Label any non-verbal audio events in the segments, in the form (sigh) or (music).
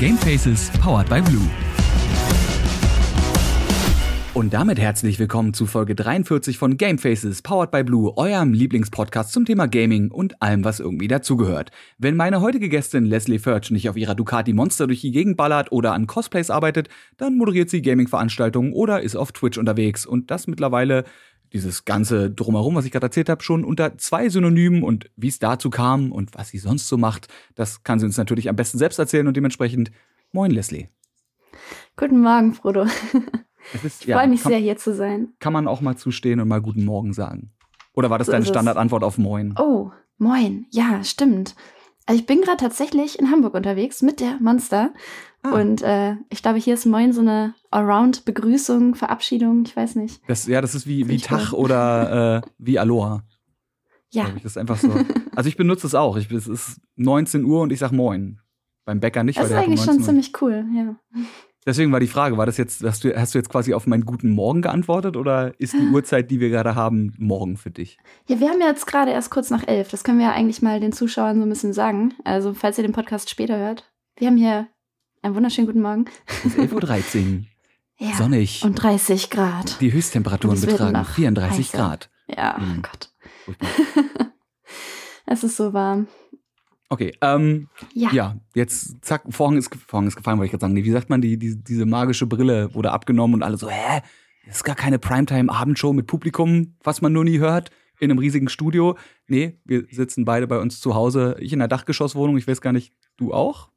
Gamefaces powered by Blue. Und damit herzlich willkommen zu Folge 43 von Gamefaces powered by Blue, eurem Lieblingspodcast zum Thema Gaming und allem, was irgendwie dazugehört. Wenn meine heutige Gästin Leslie Furch nicht auf ihrer Ducati Monster durch die Gegend ballert oder an Cosplays arbeitet, dann moderiert sie Gaming-Veranstaltungen oder ist auf Twitch unterwegs und das mittlerweile dieses ganze Drumherum, was ich gerade erzählt habe, schon unter zwei Synonymen und wie es dazu kam und was sie sonst so macht, das kann sie uns natürlich am besten selbst erzählen und dementsprechend Moin, Leslie. Guten Morgen, Frodo. (laughs) Ist, ich ja, freue mich kann, sehr, hier zu sein. Kann man auch mal zustehen und mal Guten Morgen sagen? Oder war das so deine Standardantwort auf Moin? Oh, Moin. Ja, stimmt. Also ich bin gerade tatsächlich in Hamburg unterwegs mit der Monster. Ah. Und äh, ich glaube, hier ist Moin so eine Around-Begrüßung, Verabschiedung, ich weiß nicht. Das, ja, das ist wie, wie Tag oder äh, wie Aloha. Ja. Ich, das ist einfach so. Also ich benutze es auch. Ich, es ist 19 Uhr und ich sag Moin. Beim Bäcker nicht. Das ist eigentlich schon ziemlich cool, ja. Deswegen war die Frage, war das jetzt, hast du, hast du jetzt quasi auf meinen guten Morgen geantwortet oder ist die Uhrzeit, die wir gerade haben, morgen für dich? Ja, wir haben jetzt gerade erst kurz nach elf. Das können wir ja eigentlich mal den Zuschauern so ein bisschen sagen. Also, falls ihr den Podcast später hört. Wir haben hier einen wunderschönen guten Morgen. Es ist 11.13 Uhr. (laughs) ja, Sonnig. Und 30 Grad. Die Höchsttemperaturen betragen 34 heißer. Grad. Ja, oh mhm. Gott. (laughs) es ist so warm. Okay, ähm, ja. ja, jetzt zack, Vorhang ist, Vorhang ist gefallen, wollte ich gerade sagen. Wie sagt man, die, die, diese magische Brille wurde abgenommen und alle so, hä? Das ist gar keine Primetime-Abendshow mit Publikum, was man nur nie hört, in einem riesigen Studio. Nee, wir sitzen beide bei uns zu Hause. Ich in der Dachgeschosswohnung, ich weiß gar nicht, du auch?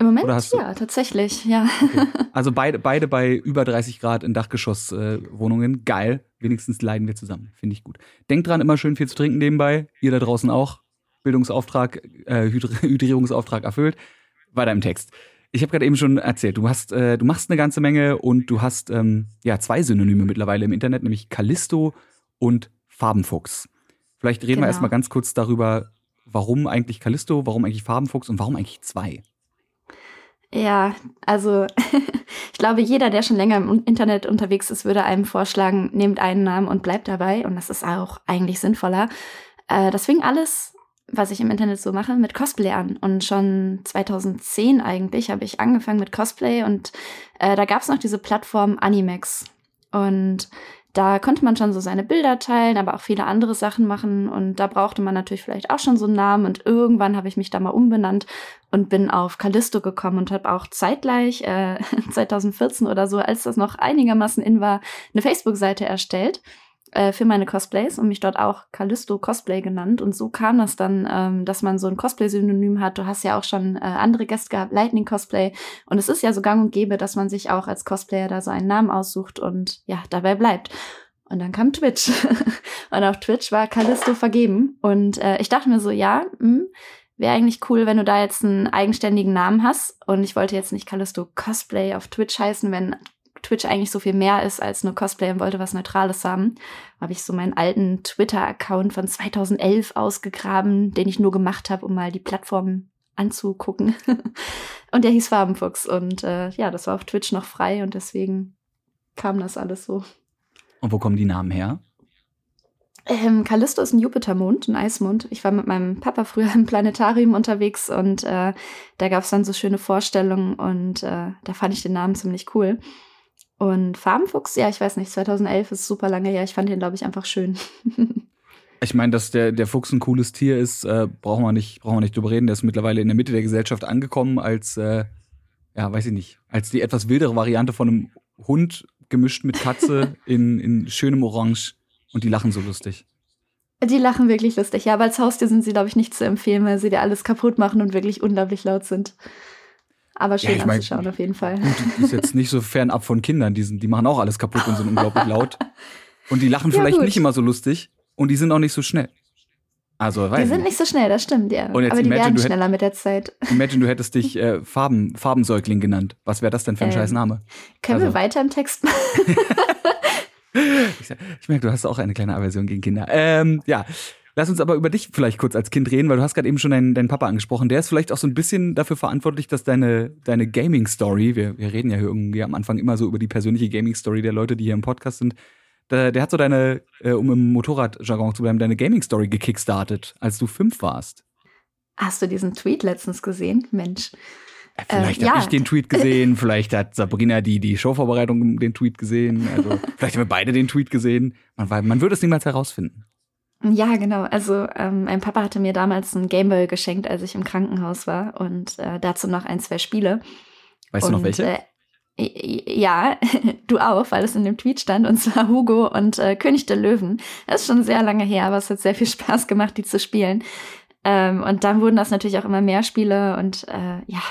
Im Moment ja, tatsächlich, ja. Okay. (laughs) Also beide, beide bei über 30 Grad in Dachgeschosswohnungen. Geil. Wenigstens leiden wir zusammen. Finde ich gut. Denkt dran, immer schön viel zu trinken nebenbei. Ihr da draußen auch. Bildungsauftrag, äh, (laughs) Hydrierungsauftrag erfüllt. Weiter im Text. Ich habe gerade eben schon erzählt, du hast, äh, du machst eine ganze Menge und du hast ähm, ja zwei Synonyme mittlerweile im Internet, nämlich Callisto und Farbenfuchs. Vielleicht reden genau. wir erstmal ganz kurz darüber, warum eigentlich Callisto, warum eigentlich Farbenfuchs und warum eigentlich zwei. Ja, also (laughs) ich glaube, jeder, der schon länger im Internet unterwegs ist, würde einem vorschlagen, nehmt einen Namen und bleibt dabei. Und das ist auch eigentlich sinnvoller. Äh, das fing alles was ich im Internet so mache, mit Cosplay an. Und schon 2010 eigentlich habe ich angefangen mit Cosplay und äh, da gab es noch diese Plattform Animex. Und da konnte man schon so seine Bilder teilen, aber auch viele andere Sachen machen. Und da brauchte man natürlich vielleicht auch schon so einen Namen. Und irgendwann habe ich mich da mal umbenannt und bin auf Callisto gekommen und habe auch zeitgleich, äh, (laughs) 2014 oder so, als das noch einigermaßen in war, eine Facebook-Seite erstellt äh, für meine Cosplays und mich dort auch Callisto Cosplay genannt. Und so kam das dann, ähm, dass man so ein Cosplay-Synonym hat. Du hast ja auch schon äh, andere Gäste gehabt, Lightning Cosplay. Und es ist ja so gang und gäbe, dass man sich auch als Cosplayer da so einen Namen aussucht und ja, dabei bleibt. Und dann kam Twitch. (laughs) und auf Twitch war Callisto vergeben. Und äh, ich dachte mir so, ja, hm, wäre eigentlich cool, wenn du da jetzt einen eigenständigen Namen hast. Und ich wollte jetzt nicht Callisto Cosplay auf Twitch heißen, wenn Twitch eigentlich so viel mehr ist als nur Cosplay und wollte was Neutrales haben, habe ich so meinen alten Twitter-Account von 2011 ausgegraben, den ich nur gemacht habe, um mal die Plattform anzugucken. (laughs) und der hieß Farbenfuchs. Und äh, ja, das war auf Twitch noch frei und deswegen kam das alles so. Und wo kommen die Namen her? Ähm, Callisto ist ein Jupitermond, ein Eismond. Ich war mit meinem Papa früher im Planetarium unterwegs und äh, da gab es dann so schöne Vorstellungen und äh, da fand ich den Namen ziemlich cool. Und Farbenfuchs, ja, ich weiß nicht, 2011 ist super lange her. Ich fand den, glaube ich, einfach schön. (laughs) ich meine, dass der, der Fuchs ein cooles Tier ist, äh, brauchen, wir nicht, brauchen wir nicht drüber reden. Der ist mittlerweile in der Mitte der Gesellschaft angekommen als, äh, ja, weiß ich nicht, als die etwas wildere Variante von einem Hund gemischt mit Katze (laughs) in, in schönem Orange. Und die lachen so lustig. Die lachen wirklich lustig, ja, aber als Haustier sind sie, glaube ich, nicht zu empfehlen, weil sie dir alles kaputt machen und wirklich unglaublich laut sind. Aber schön ja, ich mein, anzuschauen auf jeden Fall. Gut, ist jetzt nicht so fernab von Kindern, die, sind, die machen auch alles kaputt und sind unglaublich laut. Und die lachen ja, vielleicht gut. nicht immer so lustig und die sind auch nicht so schnell. Also, weiß Die sind nicht so schnell, das stimmt, ja. Aber die imagine, werden schneller mit der Zeit. Imagine, du hättest dich äh, Farben, Farbensäugling genannt. Was wäre das denn für ein ähm, scheiß Name? Können also. wir weiter im Text (laughs) machen? ich, ich merke, du hast auch eine kleine Aversion gegen Kinder. Ähm, ja. Lass uns aber über dich vielleicht kurz als Kind reden, weil du hast gerade eben schon deinen, deinen Papa angesprochen. Der ist vielleicht auch so ein bisschen dafür verantwortlich, dass deine, deine Gaming-Story, wir, wir reden ja hier irgendwie am Anfang immer so über die persönliche Gaming-Story der Leute, die hier im Podcast sind, der, der hat so deine, äh, um im Motorradjargon zu bleiben, deine Gaming-Story gekickstartet, als du fünf warst. Hast du diesen Tweet letztens gesehen? Mensch. Vielleicht äh, habe ja. ich den Tweet gesehen, vielleicht hat Sabrina die, die Showvorbereitung den Tweet gesehen, also (laughs) vielleicht haben wir beide den Tweet gesehen. Man, man würde es niemals herausfinden. Ja, genau. Also ähm, mein Papa hatte mir damals einen Gameboy geschenkt, als ich im Krankenhaus war und äh, dazu noch ein, zwei Spiele. Weißt und, du noch welche? Äh, ja, (laughs) du auch, weil es in dem Tweet stand, und zwar Hugo und äh, König der Löwen. Das ist schon sehr lange her, aber es hat sehr viel (laughs) Spaß gemacht, die zu spielen. Ähm, und dann wurden das natürlich auch immer mehr Spiele und äh, ja,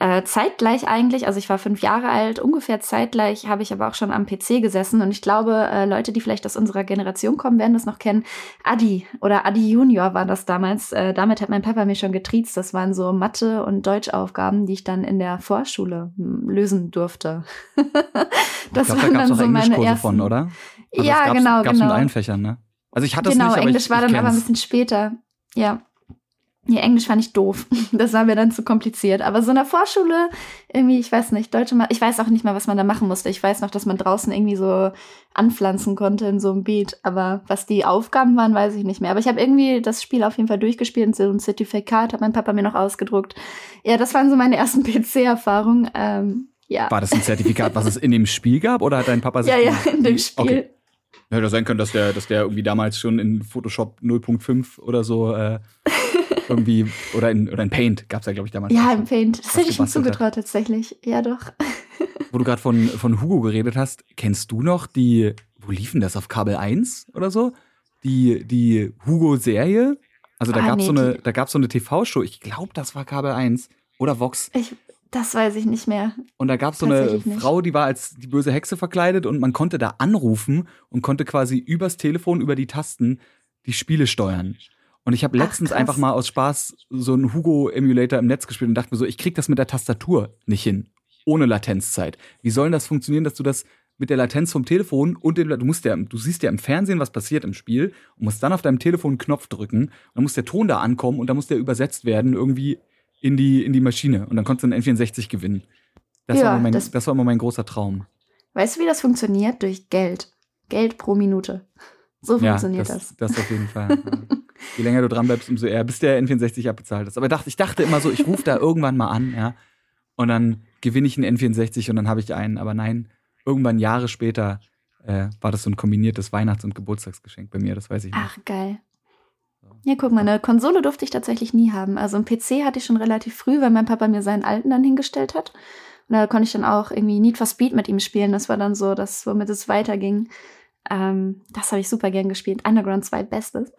äh, zeitgleich eigentlich, also ich war fünf Jahre alt, ungefähr zeitgleich habe ich aber auch schon am PC gesessen und ich glaube, äh, Leute, die vielleicht aus unserer Generation kommen, werden das noch kennen. Adi oder Adi Junior war das damals. Äh, damit hat mein Papa mir schon getriezt. Das waren so Mathe- und Deutschaufgaben, die ich dann in der Vorschule hm, lösen durfte. (laughs) das glaub, waren da dann so meine ersten. Von, oder? Also ja, gab's, genau, gab's genau. mit allen Fächern, ne? Also ich hatte genau, es nicht, Englisch ich, war ich dann aber ein bisschen später. Ja. Ja, Englisch fand ich doof. (laughs) Das war mir dann zu kompliziert. Aber so in der Vorschule, irgendwie, ich weiß nicht, Deutsche, ich weiß auch nicht mal, was man da machen musste. Ich weiß noch, dass man draußen irgendwie so anpflanzen konnte in so einem Beet. Aber was die Aufgaben waren, weiß ich nicht mehr. Aber ich habe irgendwie das Spiel auf jeden Fall durchgespielt und so ein Zertifikat hat mein Papa mir noch ausgedruckt. Ja, das waren so meine ersten (laughs) PC-Erfahrungen. Ähm, ja. War das ein Zertifikat, was es in dem Spiel gab oder hat dein Papa sich Ja, ja, in dem Spiel. Okay. Hätte sein können, dass der, dass der irgendwie damals schon in Photoshop 0.5 oder so äh, (laughs) irgendwie, oder in, oder in Paint gab es ja, glaube ich, damals. Ja, in Paint. Das hätte ich ihm zugetraut, tatsächlich. Ja, doch. Wo du gerade von, von Hugo geredet hast, kennst du noch die, wo liefen das, auf Kabel 1 oder so? Die, die Hugo-Serie? Also da ah, gab es nee, so, eine, da gab's so eine TV-Show, ich glaube, das war Kabel 1 oder Vox. Ich, das weiß ich nicht mehr. Und da gab es so eine Frau, die war als die böse Hexe verkleidet und man konnte da anrufen und konnte quasi übers Telefon, über die Tasten die Spiele steuern. Und ich habe letztens Ach, einfach mal aus Spaß so einen Hugo-Emulator im Netz gespielt und dachte mir so, ich krieg das mit der Tastatur nicht hin. Ohne Latenzzeit. Wie soll denn das funktionieren, dass du das mit der Latenz vom Telefon und dem, du musst ja, du siehst ja im Fernsehen, was passiert im Spiel und musst dann auf deinem Telefon einen Knopf drücken und dann muss der Ton da ankommen und dann muss der übersetzt werden irgendwie in die, in die Maschine und dann konntest du einen N64 gewinnen. Das, ja, war mein, das, das war immer mein großer Traum. Weißt du, wie das funktioniert? Durch Geld. Geld pro Minute. So funktioniert ja, das. Das, das auf jeden Fall. (laughs) Je länger du dran bleibst, umso eher, bis der N64 abbezahlt ist. Aber ich dachte immer so, ich rufe da irgendwann mal an, ja. Und dann gewinne ich einen N64 und dann habe ich einen. Aber nein, irgendwann Jahre später äh, war das so ein kombiniertes Weihnachts- und Geburtstagsgeschenk bei mir, das weiß ich nicht. Ach, geil. Ja, guck mal, eine Konsole durfte ich tatsächlich nie haben. Also einen PC hatte ich schon relativ früh, weil mein Papa mir seinen alten dann hingestellt hat. Und da konnte ich dann auch irgendwie Need for Speed mit ihm spielen. Das war dann so das, womit es weiterging. Ähm, das habe ich super gern gespielt. Underground 2 Bestes.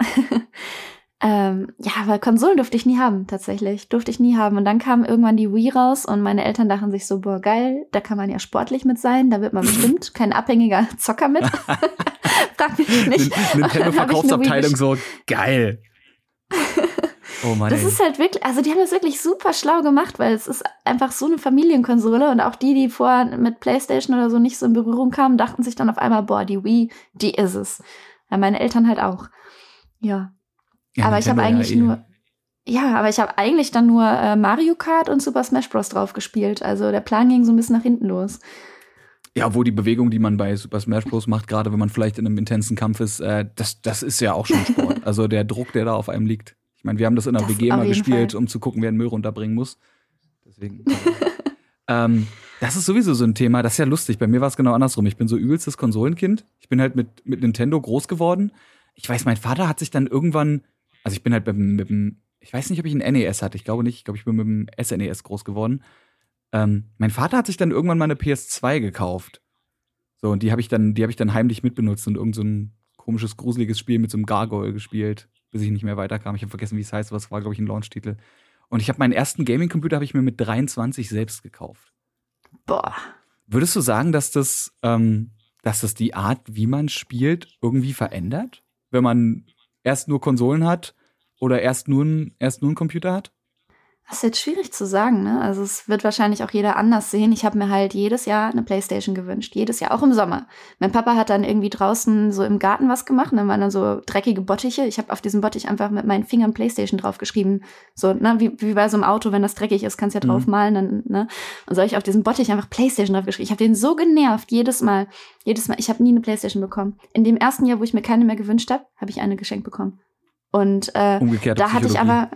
(laughs) ähm, ja, aber Konsolen durfte ich nie haben, tatsächlich. Durfte ich nie haben. Und dann kam irgendwann die Wii raus und meine Eltern dachten sich so, boah, geil, da kann man ja sportlich mit sein, da wird man (laughs) bestimmt kein abhängiger Zocker mit. (laughs) Frag mich nicht. Nintendo-Verkaufsabteilung so, geil. Oh Mann, das ey. ist halt wirklich, also die haben das wirklich super schlau gemacht, weil es ist einfach so eine Familienkonsole und auch die, die vorher mit PlayStation oder so nicht so in Berührung kamen, dachten sich dann auf einmal, boah, die Wii, die ist es. Ja, meine Eltern halt auch. Ja. ja aber ich habe eigentlich ja, eh. nur, ja, aber ich habe eigentlich dann nur äh, Mario Kart und Super Smash Bros. drauf gespielt. Also der Plan ging so ein bisschen nach hinten los. Ja, wo die Bewegung, die man bei Super Smash Bros. macht, gerade wenn man vielleicht in einem intensen Kampf ist, äh, das, das ist ja auch schon Sport. (laughs) also der Druck, der da auf einem liegt. Ich meine, wir haben das in der das WG mal gespielt, Fall. um zu gucken, wer den Müll runterbringen muss. Deswegen. (laughs) ähm, das ist sowieso so ein Thema, das ist ja lustig. Bei mir war es genau andersrum. Ich bin so übelstes Konsolenkind. Ich bin halt mit, mit Nintendo groß geworden. Ich weiß, mein Vater hat sich dann irgendwann, also ich bin halt mit, mit dem, ich weiß nicht, ob ich ein NES hatte. Ich glaube nicht. Ich glaube, ich bin mit dem SNES e groß geworden. Ähm, mein Vater hat sich dann irgendwann mal eine PS2 gekauft. So, und die habe ich dann, die habe ich dann heimlich mitbenutzt und irgend so ein komisches, gruseliges Spiel mit so einem Gargoyle gespielt bis ich nicht mehr weiterkam. Ich habe vergessen, wie es heißt, aber es war, glaube ich, ein Launch-Titel. Und ich habe meinen ersten Gaming-Computer habe ich mir mit 23 selbst gekauft. Boah. Würdest du sagen, dass das, ähm, dass das die Art, wie man spielt, irgendwie verändert? Wenn man erst nur Konsolen hat oder erst nur, erst nur einen Computer hat? Das ist jetzt schwierig zu sagen, ne? Also es wird wahrscheinlich auch jeder anders sehen. Ich habe mir halt jedes Jahr eine Playstation gewünscht, jedes Jahr, auch im Sommer. Mein Papa hat dann irgendwie draußen so im Garten was gemacht, und dann waren dann so dreckige Bottiche. Ich habe auf diesem Bottich einfach mit meinen Fingern Playstation draufgeschrieben, so ne, wie, wie bei so einem Auto, wenn das dreckig ist, kannst du ja drauf mhm. malen, dann ne. Und so habe ich auf diesem Bottich einfach Playstation draufgeschrieben. Ich habe den so genervt jedes Mal, jedes Mal. Ich habe nie eine Playstation bekommen. In dem ersten Jahr, wo ich mir keine mehr gewünscht habe, habe ich eine geschenkt bekommen. Und äh, da hatte ich aber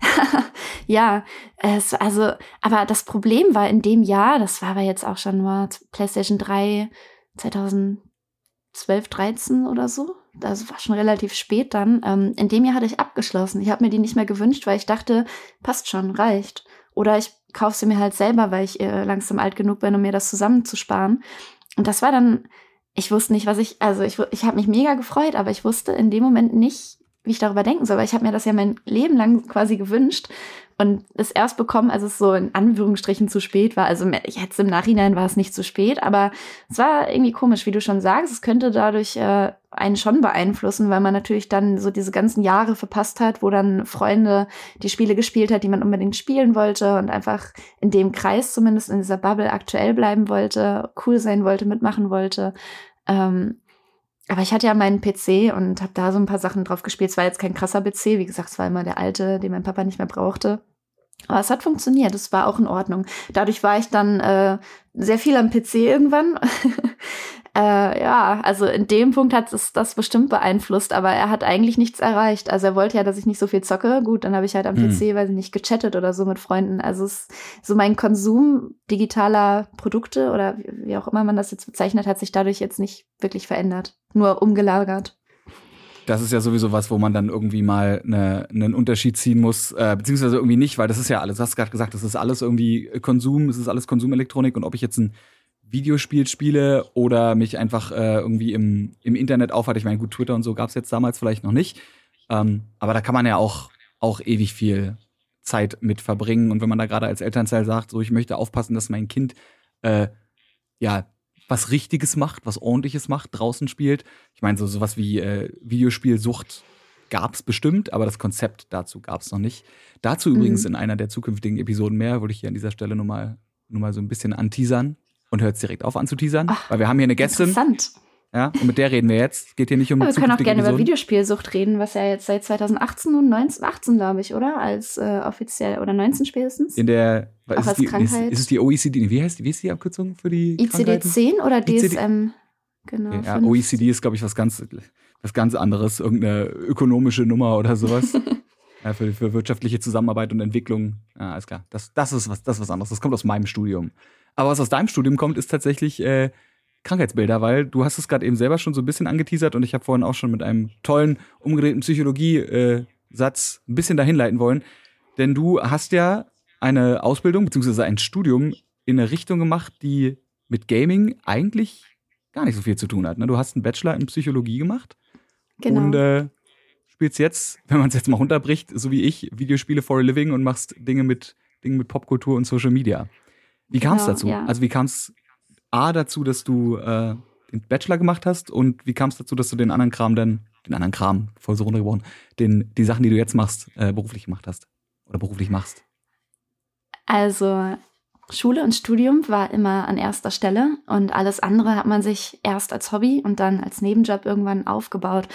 (laughs) ja, es, also, aber das Problem war in dem Jahr, das war aber jetzt auch schon mal PlayStation 3 2012, 13 oder so. Das war schon relativ spät dann. Ähm, in dem Jahr hatte ich abgeschlossen. Ich habe mir die nicht mehr gewünscht, weil ich dachte, passt schon, reicht. Oder ich kaufe sie mir halt selber, weil ich äh, langsam alt genug bin, um mir das zusammenzusparen. Und das war dann, ich wusste nicht, was ich, also ich, ich habe mich mega gefreut, aber ich wusste in dem Moment nicht, wie ich darüber denken soll, weil ich habe mir das ja mein Leben lang quasi gewünscht und es erst bekommen, als es so in Anführungsstrichen zu spät war. Also jetzt im Nachhinein war es nicht zu spät, aber es war irgendwie komisch, wie du schon sagst. Es könnte dadurch äh, einen schon beeinflussen, weil man natürlich dann so diese ganzen Jahre verpasst hat, wo dann Freunde die Spiele gespielt hat, die man unbedingt spielen wollte und einfach in dem Kreis zumindest in dieser Bubble aktuell bleiben wollte, cool sein wollte, mitmachen wollte. Ähm, aber ich hatte ja meinen PC und habe da so ein paar Sachen drauf gespielt. Es war jetzt kein krasser PC, wie gesagt, es war immer der alte, den mein Papa nicht mehr brauchte. Aber es hat funktioniert, es war auch in Ordnung. Dadurch war ich dann äh, sehr viel am PC irgendwann. (laughs) äh, ja, also in dem Punkt hat es das bestimmt beeinflusst, aber er hat eigentlich nichts erreicht. Also er wollte ja, dass ich nicht so viel zocke. Gut, dann habe ich halt am hm. PC, weil ich nicht gechattet oder so mit Freunden. Also es, so mein Konsum digitaler Produkte oder wie auch immer man das jetzt bezeichnet, hat sich dadurch jetzt nicht wirklich verändert. Nur umgelagert das ist ja sowieso was, wo man dann irgendwie mal eine, einen Unterschied ziehen muss, äh, beziehungsweise irgendwie nicht, weil das ist ja alles, du hast gerade gesagt, das ist alles irgendwie Konsum, es ist alles Konsumelektronik und ob ich jetzt ein Videospiel spiele oder mich einfach äh, irgendwie im, im Internet aufhalte. Ich meine, gut, Twitter und so gab es jetzt damals vielleicht noch nicht. Ähm, aber da kann man ja auch, auch ewig viel Zeit mit verbringen. Und wenn man da gerade als Elternteil sagt, so ich möchte aufpassen, dass mein Kind äh, ja was Richtiges macht, was Ordentliches macht, draußen spielt. Ich meine, so sowas wie äh, Videospielsucht gab es bestimmt, aber das Konzept dazu gab es noch nicht. Dazu mhm. übrigens in einer der zukünftigen Episoden mehr, würde ich hier an dieser Stelle nur mal, nur mal so ein bisschen anteasern und hört es direkt auf anzuteasern, Ach, weil wir haben hier eine Gästin. Interessant. Ja, und mit der reden wir jetzt. Es geht hier nicht um ja, Wir können auch gerne Episoden. über Videospielsucht reden, was ja jetzt seit 2018 und 19, 18, glaube ich, oder? Als äh, offiziell, oder 19 spätestens? In der, auch ist, als die, Krankheit. Ist, ist, es die OECD? Wie heißt die, wie ist die Abkürzung für die ICD-10 oder DSM? Genau. Ja, OECD ist, glaube ich, was ganz, was ganz anderes. Irgendeine ökonomische Nummer oder sowas. (laughs) ja, für, für wirtschaftliche Zusammenarbeit und Entwicklung. Ja, alles klar. Das, das, ist was, das ist was anderes. Das kommt aus meinem Studium. Aber was aus deinem Studium kommt, ist tatsächlich äh, Krankheitsbilder, weil du hast es gerade eben selber schon so ein bisschen angeteasert und ich habe vorhin auch schon mit einem tollen, umgedrehten Psychologie-Satz ein bisschen dahin leiten wollen. Denn du hast ja eine Ausbildung bzw. ein Studium in eine Richtung gemacht, die mit Gaming eigentlich gar nicht so viel zu tun hat. Ne? Du hast einen Bachelor in Psychologie gemacht genau. und äh, spielst jetzt, wenn man es jetzt mal runterbricht, so wie ich, Videospiele for a living und machst Dinge mit, Dinge mit Popkultur und Social Media. Wie kam es genau, dazu? Ja. Also wie kam es A dazu, dass du äh, den Bachelor gemacht hast und wie kam es dazu, dass du den anderen Kram dann, den anderen Kram, voll so runtergebrochen, den, die Sachen, die du jetzt machst, äh, beruflich gemacht hast oder beruflich machst? Also Schule und Studium war immer an erster Stelle und alles andere hat man sich erst als Hobby und dann als Nebenjob irgendwann aufgebaut.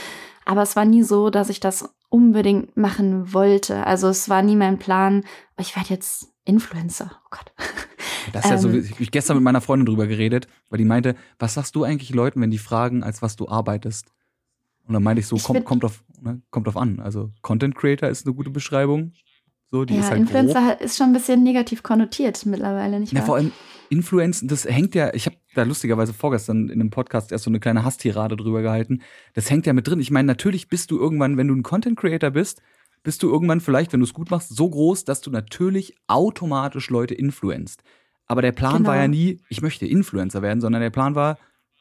Aber es war nie so, dass ich das unbedingt machen wollte. Also es war nie mein Plan, oh, ich werde jetzt Influencer. Oh Gott. Das ist ja so, ähm. ich habe gestern mit meiner Freundin drüber geredet, weil die meinte, was sagst du eigentlich Leuten, wenn die fragen, als was du arbeitest? Und dann meinte ich so, ich kommt, kommt, auf, ne, kommt auf an. Also Content Creator ist eine gute Beschreibung. So, die ja, ist halt Influencer grob. ist schon ein bisschen negativ konnotiert mittlerweile, nicht wahr? Ja, vor allem Influenzen, das hängt ja, ich habe da lustigerweise vorgestern in einem Podcast erst so eine kleine Hasstirade drüber gehalten. Das hängt ja mit drin. Ich meine, natürlich bist du irgendwann, wenn du ein Content Creator bist, bist du irgendwann vielleicht, wenn du es gut machst, so groß, dass du natürlich automatisch Leute influenzt. Aber der Plan genau. war ja nie, ich möchte Influencer werden, sondern der Plan war,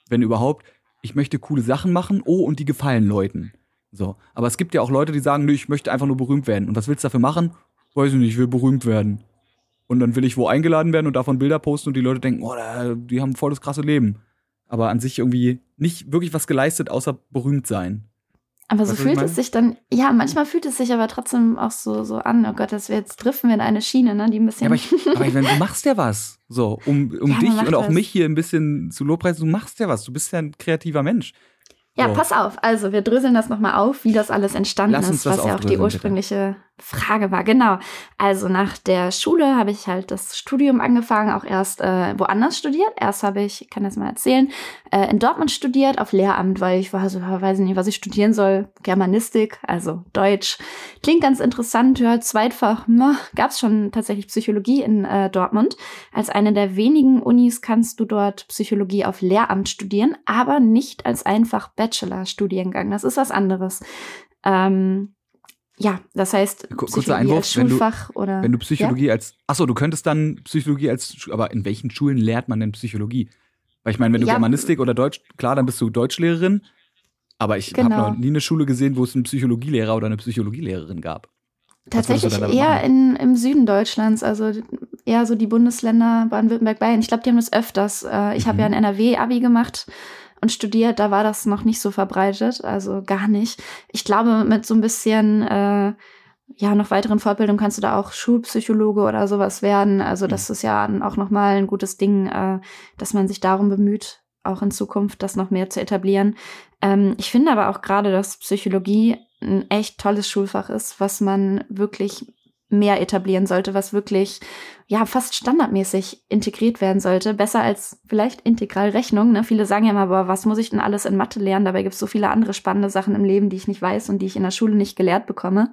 wenn überhaupt, ich möchte coole Sachen machen, oh, und die gefallen Leuten. So. Aber es gibt ja auch Leute, die sagen, nee, ich möchte einfach nur berühmt werden. Und was willst du dafür machen? Weiß ich nicht, ich will berühmt werden. Und dann will ich wo eingeladen werden und davon Bilder posten und die Leute denken, oh, die haben voll das krasse Leben. Aber an sich irgendwie nicht wirklich was geleistet, außer berühmt sein. Aber so fühlt es sich dann, ja, manchmal fühlt es sich aber trotzdem auch so, so an, oh Gott, dass wir jetzt driften wir in eine Schiene, ne, die ein bisschen. Ja, aber, ich, aber ich meine, du machst ja was. So, um, um ja, dich und auch was. mich hier ein bisschen zu lobpreisen, du machst ja was. Du bist ja ein kreativer Mensch. Ja, so. pass auf. Also, wir dröseln das nochmal auf, wie das alles entstanden ist, was ja auch die ursprüngliche bitte. Frage war, genau. Also nach der Schule habe ich halt das Studium angefangen, auch erst äh, woanders studiert. Erst habe ich, ich kann das mal erzählen, äh, in Dortmund studiert auf Lehramt, weil ich war so, weiß nicht, was ich studieren soll. Germanistik, also Deutsch. Klingt ganz interessant, ja, Zweitfach, gab es schon tatsächlich Psychologie in äh, Dortmund. Als eine der wenigen Unis kannst du dort Psychologie auf Lehramt studieren, aber nicht als einfach Bachelor-Studiengang. Das ist was anderes. Ähm, ja, das heißt, kurzer Einwurf, als Schulfach wenn du, oder wenn du Psychologie ja? als achso, du könntest dann Psychologie als aber in welchen Schulen lehrt man denn Psychologie? Weil ich meine, wenn du ja. Germanistik oder Deutsch, klar, dann bist du Deutschlehrerin, aber ich genau. habe noch nie eine Schule gesehen, wo es einen Psychologielehrer oder eine Psychologielehrerin gab. Tatsächlich eher in, im Süden Deutschlands, also eher so die Bundesländer Baden-Württemberg, Bayern. Ich glaube, die haben das öfters. Äh, ich mhm. habe ja ein NRW-Abi gemacht und studiert, da war das noch nicht so verbreitet, also gar nicht. Ich glaube, mit so ein bisschen äh, ja noch weiteren Fortbildung kannst du da auch Schulpsychologe oder sowas werden. Also das ist ja auch noch mal ein gutes Ding, äh, dass man sich darum bemüht, auch in Zukunft das noch mehr zu etablieren. Ähm, ich finde aber auch gerade, dass Psychologie ein echt tolles Schulfach ist, was man wirklich mehr etablieren sollte, was wirklich ja fast standardmäßig integriert werden sollte. Besser als vielleicht Integralrechnung. Ne? Viele sagen ja immer, aber was muss ich denn alles in Mathe lernen? Dabei gibt es so viele andere spannende Sachen im Leben, die ich nicht weiß und die ich in der Schule nicht gelehrt bekomme.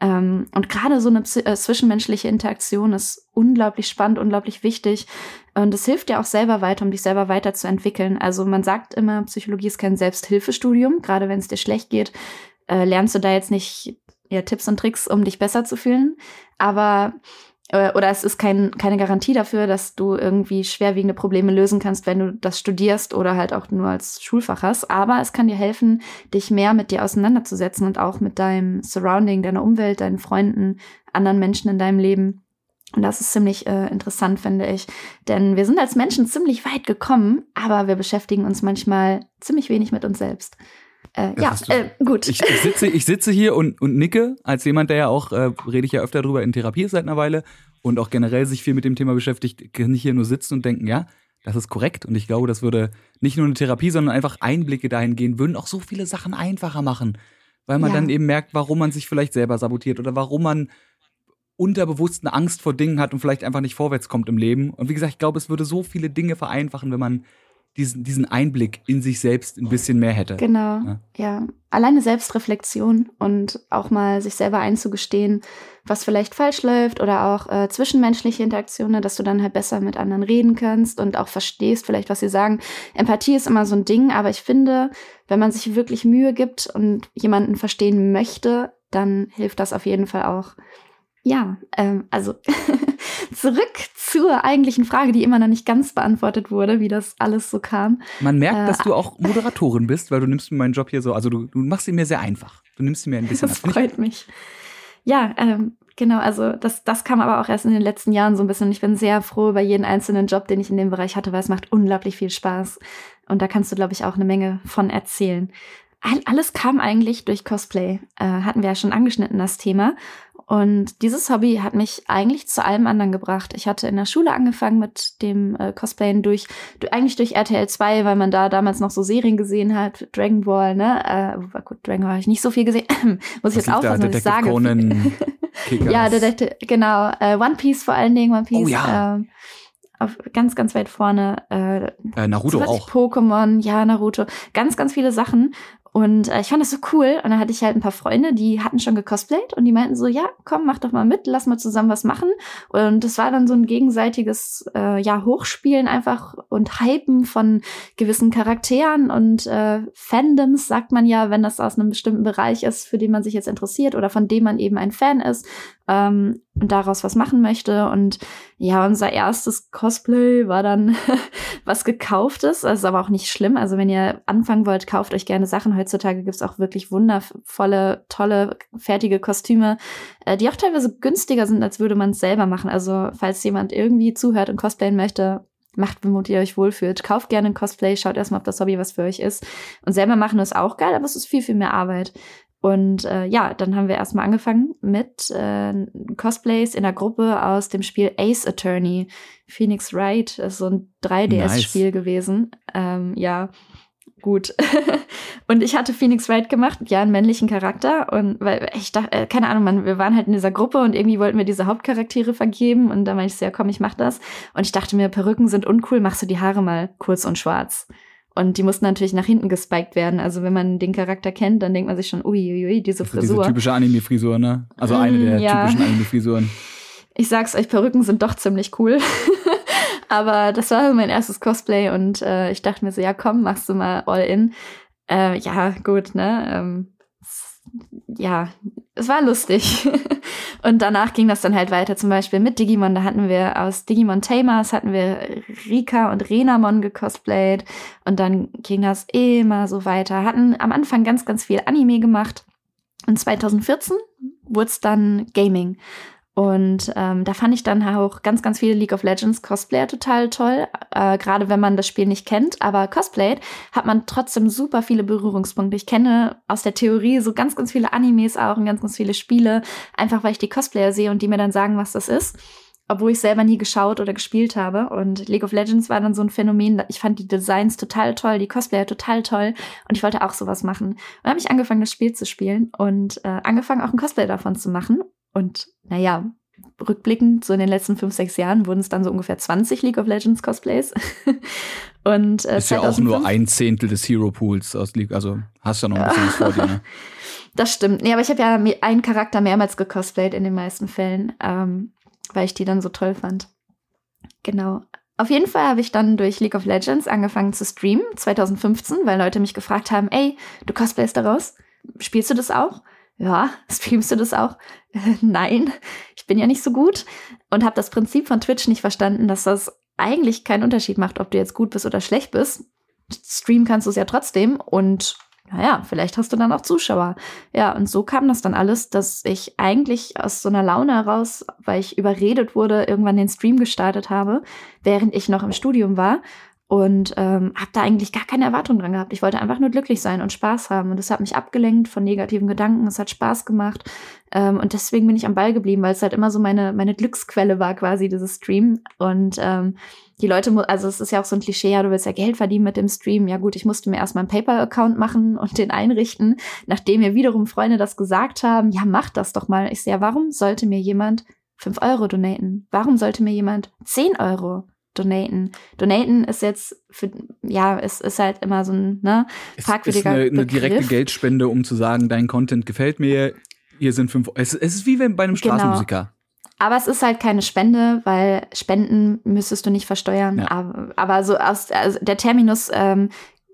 Ähm, und gerade so eine äh, zwischenmenschliche Interaktion ist unglaublich spannend, unglaublich wichtig. Und es hilft dir auch selber weiter, um dich selber weiterzuentwickeln. Also man sagt immer, Psychologie ist kein Selbsthilfestudium. Gerade wenn es dir schlecht geht, äh, lernst du da jetzt nicht ja, Tipps und Tricks, um dich besser zu fühlen. Aber äh, oder es ist kein, keine Garantie dafür, dass du irgendwie schwerwiegende Probleme lösen kannst, wenn du das studierst oder halt auch nur als Schulfach hast. Aber es kann dir helfen, dich mehr mit dir auseinanderzusetzen und auch mit deinem Surrounding, deiner Umwelt, deinen Freunden, anderen Menschen in deinem Leben. Und das ist ziemlich äh, interessant, finde ich. Denn wir sind als Menschen ziemlich weit gekommen, aber wir beschäftigen uns manchmal ziemlich wenig mit uns selbst. Äh, ja, äh, gut. Ich, ich, sitze, ich sitze hier und, und nicke, als jemand, der ja auch, äh, rede ich ja öfter drüber, in Therapie ist seit einer Weile und auch generell sich viel mit dem Thema beschäftigt, kann ich hier nur sitzen und denken, ja, das ist korrekt. Und ich glaube, das würde nicht nur eine Therapie, sondern einfach Einblicke dahingehend, würden auch so viele Sachen einfacher machen. Weil man ja. dann eben merkt, warum man sich vielleicht selber sabotiert oder warum man unterbewusst eine Angst vor Dingen hat und vielleicht einfach nicht vorwärts kommt im Leben. Und wie gesagt, ich glaube, es würde so viele Dinge vereinfachen, wenn man diesen, diesen Einblick in sich selbst ein bisschen mehr hätte. Genau, ja. ja. Alleine Selbstreflexion und auch mal sich selber einzugestehen, was vielleicht falsch läuft oder auch äh, zwischenmenschliche Interaktionen, dass du dann halt besser mit anderen reden kannst und auch verstehst vielleicht, was sie sagen. Empathie ist immer so ein Ding, aber ich finde, wenn man sich wirklich Mühe gibt und jemanden verstehen möchte, dann hilft das auf jeden Fall auch. Ja, ähm, also (laughs) zurück zur eigentlichen Frage, die immer noch nicht ganz beantwortet wurde, wie das alles so kam. Man merkt, äh, dass du auch Moderatorin bist, weil du nimmst mir meinen Job hier so, also du, du machst ihn mir sehr einfach. Du nimmst ihn mir ein bisschen Das freut mich. Ja, ähm, genau, also das, das kam aber auch erst in den letzten Jahren so ein bisschen. Ich bin sehr froh über jeden einzelnen Job, den ich in dem Bereich hatte, weil es macht unglaublich viel Spaß. Und da kannst du, glaube ich, auch eine Menge von erzählen. Alles kam eigentlich durch Cosplay. Äh, hatten wir ja schon angeschnitten, das Thema. Und dieses Hobby hat mich eigentlich zu allem anderen gebracht. Ich hatte in der Schule angefangen mit dem äh, Cosplayen durch, eigentlich durch RTL 2, weil man da damals noch so Serien gesehen hat, Dragon Ball, ne? Äh, gut, Dragon Ball habe ich nicht so viel gesehen. (clears throat) Muss ich jetzt aufpassen, was ich sage. Conan, (laughs) ja, Detektiv, genau. Äh, One Piece vor allen Dingen, One Piece. Oh, ja. Ähm, auf ganz, ganz weit vorne. Äh, äh Naruto auch. Pokémon, ja, Naruto. Ganz, ganz viele Sachen. Und äh, ich fand das so cool. Und dann hatte ich halt ein paar Freunde, die hatten schon gecosplayt und die meinten so, ja, komm, mach doch mal mit, lass mal zusammen was machen. Und das war dann so ein gegenseitiges, äh, ja, Hochspielen einfach und Hypen von gewissen Charakteren und äh, Fandoms, sagt man ja, wenn das aus einem bestimmten Bereich ist, für den man sich jetzt interessiert oder von dem man eben ein Fan ist ähm, und daraus was machen möchte. Und ja, unser erstes Cosplay war dann (laughs) was gekauftes. Das ist aber auch nicht schlimm. Also wenn ihr anfangen wollt, kauft euch gerne Sachen. Heutzutage gibt's auch wirklich wundervolle, tolle, fertige Kostüme, äh, die auch teilweise günstiger sind, als würde man es selber machen. Also falls jemand irgendwie zuhört und cosplayen möchte, macht, womit ihr euch wohlfühlt. Kauft gerne ein Cosplay, schaut erstmal, ob das Hobby was für euch ist. Und selber machen ist auch geil, aber es ist viel, viel mehr Arbeit. Und äh, ja, dann haben wir erstmal angefangen mit äh, Cosplays in der Gruppe aus dem Spiel Ace Attorney. Phoenix Wright ist so ein 3DS-Spiel nice. gewesen. Ähm, ja, gut. (laughs) und ich hatte Phoenix Wright gemacht, ja, einen männlichen Charakter. Und weil ich dachte, äh, keine Ahnung, man, wir waren halt in dieser Gruppe und irgendwie wollten wir diese Hauptcharaktere vergeben. Und da meinte ich so, ja, komm, ich mach das. Und ich dachte mir, Perücken sind uncool, machst du die Haare mal kurz und schwarz. Und die mussten natürlich nach hinten gespiked werden. Also wenn man den Charakter kennt, dann denkt man sich schon, uiuiui, ui, diese Frisur. Diese typische Anime-Frisur, ne? Also eine der mm, ja. typischen Anime-Frisuren. Ich sag's euch, Perücken sind doch ziemlich cool. (laughs) Aber das war mein erstes Cosplay und äh, ich dachte mir so, ja komm, machst du mal all in. Äh, ja, gut, ne? Ähm, ja, es war lustig. (laughs) und danach ging das dann halt weiter, zum Beispiel mit Digimon. Da hatten wir aus Digimon Tamers hatten wir Rika und Renamon gecosplayt. Und dann ging das immer so weiter. Hatten am Anfang ganz, ganz viel Anime gemacht. Und 2014 wurde es dann Gaming. Und ähm, da fand ich dann auch ganz, ganz viele League of Legends Cosplayer total toll. Äh, Gerade wenn man das Spiel nicht kennt. Aber Cosplay hat man trotzdem super viele Berührungspunkte. Ich kenne aus der Theorie so ganz, ganz viele Animes auch und ganz, ganz viele Spiele. Einfach weil ich die Cosplayer sehe und die mir dann sagen, was das ist. Obwohl ich selber nie geschaut oder gespielt habe. Und League of Legends war dann so ein Phänomen. Ich fand die Designs total toll, die Cosplayer total toll. Und ich wollte auch sowas machen. Und habe ich angefangen, das Spiel zu spielen und äh, angefangen, auch ein Cosplay davon zu machen. Und naja, rückblickend, so in den letzten fünf, sechs Jahren wurden es dann so ungefähr 20 League of Legends Cosplays. (laughs) und äh, ist ja auch nur ein Zehntel des Hero Pools aus League, also hast ja noch ein bisschen was vor dir. Ne? (laughs) Das stimmt. Nee, aber ich habe ja einen Charakter mehrmals gecosplayt in den meisten Fällen, ähm, weil ich die dann so toll fand. Genau. Auf jeden Fall habe ich dann durch League of Legends angefangen zu streamen, 2015, weil Leute mich gefragt haben, ey, du cosplayst daraus? Spielst du das auch? Ja, (laughs) streamst du das auch? (laughs) nein, ich bin ja nicht so gut und habe das Prinzip von Twitch nicht verstanden, dass das eigentlich keinen Unterschied macht, ob du jetzt gut bist oder schlecht bist. Streamen kannst du es ja trotzdem und naja, vielleicht hast du dann auch Zuschauer. Ja, und so kam das dann alles, dass ich eigentlich aus so einer Laune heraus, weil ich überredet wurde, irgendwann den Stream gestartet habe, während ich noch im Studium war und ähm, habe da eigentlich gar keine Erwartung dran gehabt. Ich wollte einfach nur glücklich sein und Spaß haben und das hat mich abgelenkt von negativen Gedanken. Es hat Spaß gemacht ähm, und deswegen bin ich am Ball geblieben, weil es halt immer so meine meine Glücksquelle war quasi dieses Stream und ähm, die Leute, also es ist ja auch so ein Klischee, ja, du willst ja Geld verdienen mit dem Stream. Ja gut, ich musste mir erstmal einen PayPal-Account machen (laughs) und den einrichten, nachdem mir wiederum Freunde das gesagt haben, ja, mach das doch mal. Ich sehe, ja, warum sollte mir jemand fünf Euro donaten? Warum sollte mir jemand zehn Euro donaten. Donaten ist jetzt für, ja, es ist halt immer so ein, ne, fragwürdiger Es ist eine, eine direkte Geldspende, um zu sagen, dein Content gefällt mir, hier sind fünf, es, es ist wie wenn bei einem genau. Straßenmusiker. Genau. Aber es ist halt keine Spende, weil Spenden müsstest du nicht versteuern. Ja. Aber, aber so aus also der Terminus, ähm,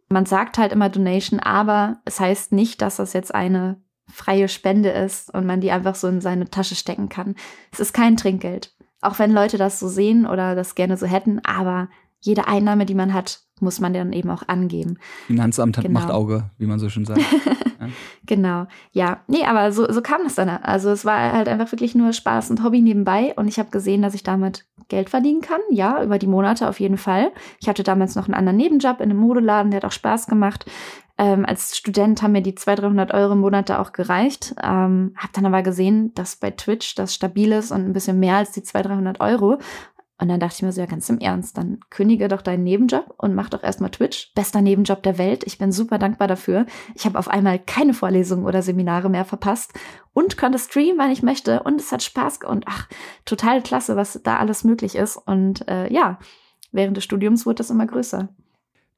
man sagt halt immer Donation, aber es heißt nicht, dass das jetzt eine freie Spende ist und man die einfach so in seine Tasche stecken kann. Es ist kein Trinkgeld. Auch wenn Leute das so sehen oder das gerne so hätten, aber jede Einnahme, die man hat, muss man dann eben auch angeben. Finanzamt hat genau. macht Auge, wie man so schön sagt. (laughs) ja. Genau, ja. Nee, aber so, so kam das dann. Also es war halt einfach wirklich nur Spaß und Hobby nebenbei und ich habe gesehen, dass ich damit Geld verdienen kann. Ja, über die Monate auf jeden Fall. Ich hatte damals noch einen anderen Nebenjob in einem Modeladen, der hat auch Spaß gemacht. Ähm, als Student haben mir die 200, 300 Euro im Monat da auch gereicht. Ähm, hab dann aber gesehen, dass bei Twitch das stabil ist und ein bisschen mehr als die 200, 300 Euro. Und dann dachte ich mir so, ja, ganz im Ernst, dann kündige doch deinen Nebenjob und mach doch erstmal Twitch. Bester Nebenjob der Welt. Ich bin super dankbar dafür. Ich habe auf einmal keine Vorlesungen oder Seminare mehr verpasst und konnte streamen, wann ich möchte. Und es hat Spaß und ach, total klasse, was da alles möglich ist. Und äh, ja, während des Studiums wurde das immer größer.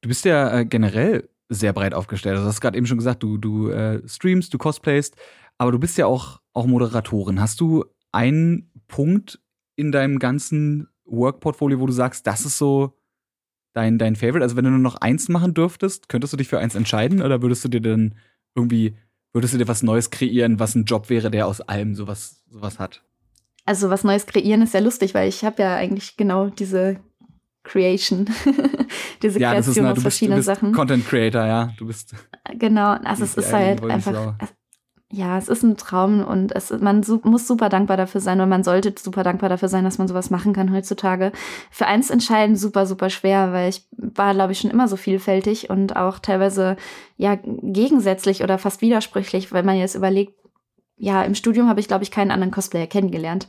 Du bist ja äh, generell sehr breit aufgestellt. Also du hast gerade eben schon gesagt, du, du äh, streamst, du cosplayst, aber du bist ja auch, auch Moderatorin. Hast du einen Punkt in deinem ganzen Work-Portfolio, wo du sagst, das ist so dein, dein Favorite? Also wenn du nur noch eins machen dürftest, könntest du dich für eins entscheiden oder würdest du dir dann irgendwie, würdest du dir was Neues kreieren, was ein Job wäre, der aus allem sowas, sowas hat? Also was Neues kreieren ist ja lustig, weil ich habe ja eigentlich genau diese Creation, (laughs) diese ja, Kreation eine, aus verschiedenen bist, Sachen. Content Creator, ja, du bist. Genau, also es ist halt einfach, ja, es ist ein Traum und es, man su muss super dankbar dafür sein und man sollte super dankbar dafür sein, dass man sowas machen kann heutzutage. Für eins entscheiden super, super schwer, weil ich war, glaube ich, schon immer so vielfältig und auch teilweise ja gegensätzlich oder fast widersprüchlich, wenn man jetzt überlegt, ja, im Studium habe ich, glaube ich, keinen anderen Cosplayer kennengelernt.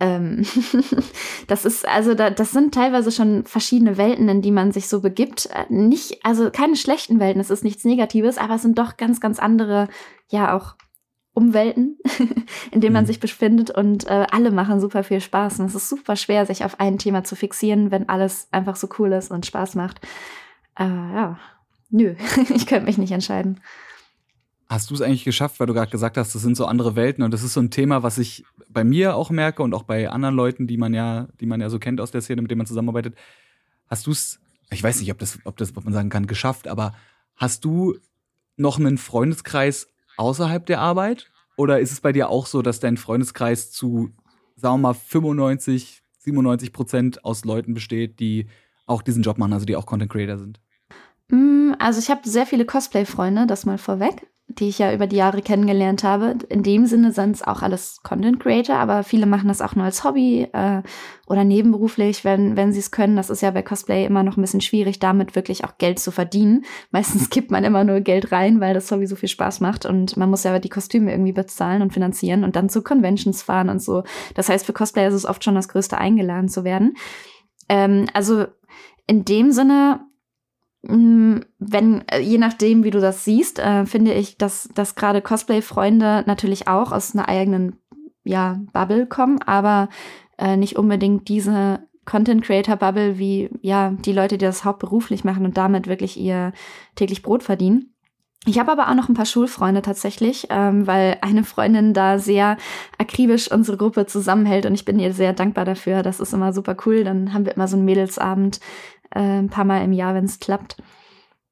Ähm, (laughs) das ist, also da, das sind teilweise schon verschiedene Welten, in die man sich so begibt. Äh, nicht, also keine schlechten Welten, es ist nichts Negatives, aber es sind doch ganz, ganz andere, ja, auch Umwelten, (laughs) in denen man mhm. sich befindet und äh, alle machen super viel Spaß. Und es ist super schwer, sich auf ein Thema zu fixieren, wenn alles einfach so cool ist und Spaß macht. Äh, ja, nö, (laughs) ich könnte mich nicht entscheiden. Hast du es eigentlich geschafft, weil du gerade gesagt hast, das sind so andere Welten und das ist so ein Thema, was ich bei mir auch merke und auch bei anderen Leuten, die man ja, die man ja so kennt aus der Szene, mit denen man zusammenarbeitet. Hast du es, ich weiß nicht, ob das, ob das, ob man sagen kann, geschafft, aber hast du noch einen Freundeskreis außerhalb der Arbeit? Oder ist es bei dir auch so, dass dein Freundeskreis zu, sagen wir mal, 95, 97 Prozent aus Leuten besteht, die auch diesen Job machen, also die auch Content Creator sind? Mm, also ich habe sehr viele Cosplay-Freunde, das mal vorweg die ich ja über die Jahre kennengelernt habe. In dem Sinne sind es auch alles Content Creator, aber viele machen das auch nur als Hobby äh, oder nebenberuflich, wenn, wenn sie es können. Das ist ja bei Cosplay immer noch ein bisschen schwierig, damit wirklich auch Geld zu verdienen. (laughs) Meistens gibt man immer nur Geld rein, weil das Hobby so viel Spaß macht und man muss ja die Kostüme irgendwie bezahlen und finanzieren und dann zu Conventions fahren und so. Das heißt, für Cosplay ist es oft schon das Größte, eingeladen zu werden. Ähm, also in dem Sinne wenn, äh, je nachdem, wie du das siehst, äh, finde ich, dass, dass gerade Cosplay-Freunde natürlich auch aus einer eigenen ja, Bubble kommen, aber äh, nicht unbedingt diese Content Creator Bubble wie ja die Leute, die das hauptberuflich machen und damit wirklich ihr täglich Brot verdienen. Ich habe aber auch noch ein paar Schulfreunde tatsächlich, ähm, weil eine Freundin da sehr akribisch unsere Gruppe zusammenhält und ich bin ihr sehr dankbar dafür. Das ist immer super cool. Dann haben wir immer so einen Mädelsabend, äh, ein paar Mal im Jahr, wenn es klappt.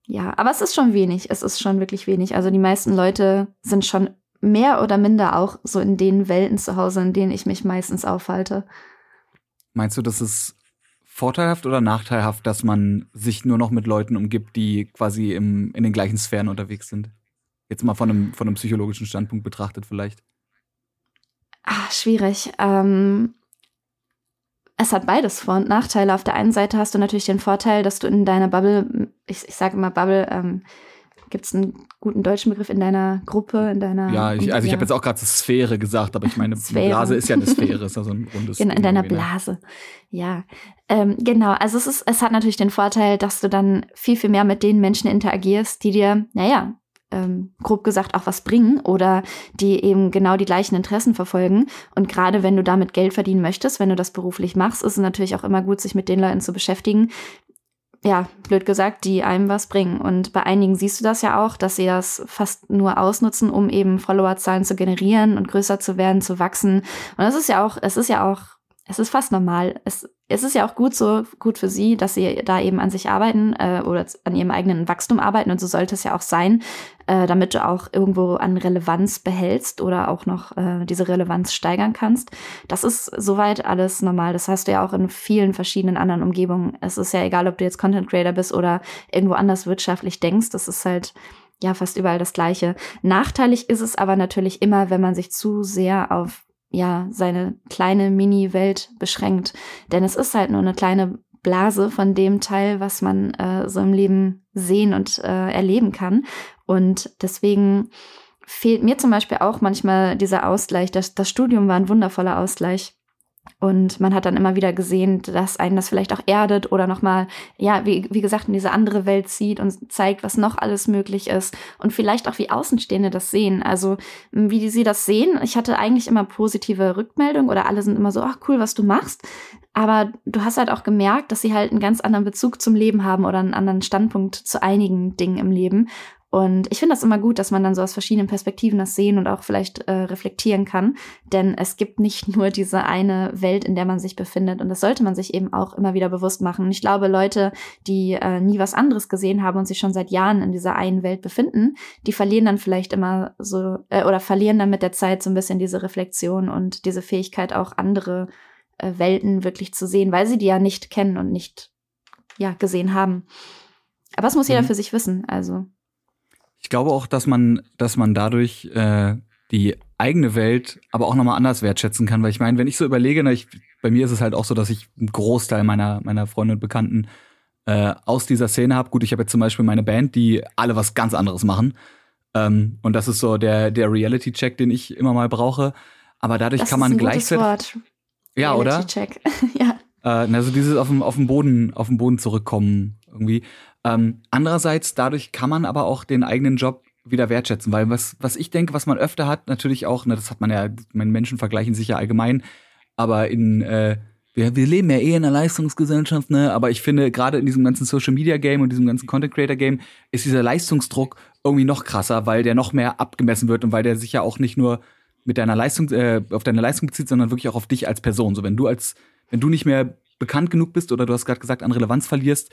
Ja, aber es ist schon wenig. Es ist schon wirklich wenig. Also die meisten Leute sind schon mehr oder minder auch so in den Welten zu Hause, in denen ich mich meistens aufhalte. Meinst du, das ist vorteilhaft oder nachteilhaft, dass man sich nur noch mit Leuten umgibt, die quasi im, in den gleichen Sphären unterwegs sind? Jetzt mal von einem, von einem psychologischen Standpunkt betrachtet vielleicht. Ah, schwierig. Ähm, es hat beides Vor- und Nachteile. Auf der einen Seite hast du natürlich den Vorteil, dass du in deiner Bubble, ich, ich sage immer Bubble, ähm, gibt es einen guten deutschen Begriff in deiner Gruppe, in deiner. Ja, ich, also ich habe jetzt auch gerade Sphäre gesagt, aber ich meine, Sphäre. Blase ist ja eine Sphäre, ist ja so ein (laughs) rundes. Genau, in deiner ne? Blase. Ja, ähm, genau. Also es ist, es hat natürlich den Vorteil, dass du dann viel, viel mehr mit den Menschen interagierst, die dir, naja, ähm, grob gesagt auch was bringen oder die eben genau die gleichen Interessen verfolgen. Und gerade wenn du damit Geld verdienen möchtest, wenn du das beruflich machst, ist es natürlich auch immer gut, sich mit den Leuten zu beschäftigen, ja, blöd gesagt, die einem was bringen. Und bei einigen siehst du das ja auch, dass sie das fast nur ausnutzen, um eben Followerzahlen zu generieren und größer zu werden, zu wachsen. Und das ist ja auch, es ist ja auch es ist fast normal. Es, es ist ja auch gut so, gut für sie, dass sie da eben an sich arbeiten äh, oder an ihrem eigenen Wachstum arbeiten und so sollte es ja auch sein, äh, damit du auch irgendwo an Relevanz behältst oder auch noch äh, diese Relevanz steigern kannst. Das ist soweit alles normal. Das hast du ja auch in vielen verschiedenen anderen Umgebungen. Es ist ja egal, ob du jetzt Content Creator bist oder irgendwo anders wirtschaftlich denkst. Das ist halt ja fast überall das Gleiche. Nachteilig ist es aber natürlich immer, wenn man sich zu sehr auf ja, seine kleine Mini-Welt beschränkt. Denn es ist halt nur eine kleine Blase von dem Teil, was man äh, so im Leben sehen und äh, erleben kann. Und deswegen fehlt mir zum Beispiel auch manchmal dieser Ausgleich. Das, das Studium war ein wundervoller Ausgleich. Und man hat dann immer wieder gesehen, dass einen das vielleicht auch erdet oder nochmal, ja, wie, wie gesagt, in diese andere Welt zieht und zeigt, was noch alles möglich ist. Und vielleicht auch, wie Außenstehende das sehen. Also, wie sie das sehen. Ich hatte eigentlich immer positive Rückmeldungen oder alle sind immer so, ach cool, was du machst. Aber du hast halt auch gemerkt, dass sie halt einen ganz anderen Bezug zum Leben haben oder einen anderen Standpunkt zu einigen Dingen im Leben. Und ich finde das immer gut, dass man dann so aus verschiedenen Perspektiven das sehen und auch vielleicht äh, reflektieren kann. Denn es gibt nicht (laughs) nur diese eine Welt, in der man sich befindet. Und das sollte man sich eben auch immer wieder bewusst machen. Und ich glaube, Leute, die äh, nie was anderes gesehen haben und sich schon seit Jahren in dieser einen Welt befinden, die verlieren dann vielleicht immer so äh, oder verlieren dann mit der Zeit so ein bisschen diese Reflexion und diese Fähigkeit, auch andere äh, Welten wirklich zu sehen, weil sie die ja nicht kennen und nicht ja gesehen haben. Aber das muss jeder mhm. für sich wissen. Also ich glaube auch, dass man, dass man dadurch äh, die eigene Welt aber auch nochmal anders wertschätzen kann. Weil ich meine, wenn ich so überlege, na, ich, bei mir ist es halt auch so, dass ich einen Großteil meiner, meiner Freunde und Bekannten äh, aus dieser Szene habe. Gut, ich habe jetzt zum Beispiel meine Band, die alle was ganz anderes machen. Ähm, und das ist so der, der Reality-Check, den ich immer mal brauche. Aber dadurch das kann man gleichzeitig. Ja, oder? Check. (laughs) ja. Äh, also dieses auf dem, auf dem Boden, auf dem Boden zurückkommen irgendwie. Ähm, andererseits, dadurch kann man aber auch den eigenen Job wieder wertschätzen, weil was, was ich denke, was man öfter hat, natürlich auch, ne, das hat man ja, Menschen vergleichen sich ja allgemein, aber in, äh, wir, wir leben ja eh in einer Leistungsgesellschaft, ne, aber ich finde, gerade in diesem ganzen Social Media Game und diesem ganzen Content Creator Game ist dieser Leistungsdruck irgendwie noch krasser, weil der noch mehr abgemessen wird und weil der sich ja auch nicht nur mit deiner Leistung, äh, auf deine Leistung bezieht, sondern wirklich auch auf dich als Person. So, wenn du als, wenn du nicht mehr bekannt genug bist oder du hast gerade gesagt, an Relevanz verlierst,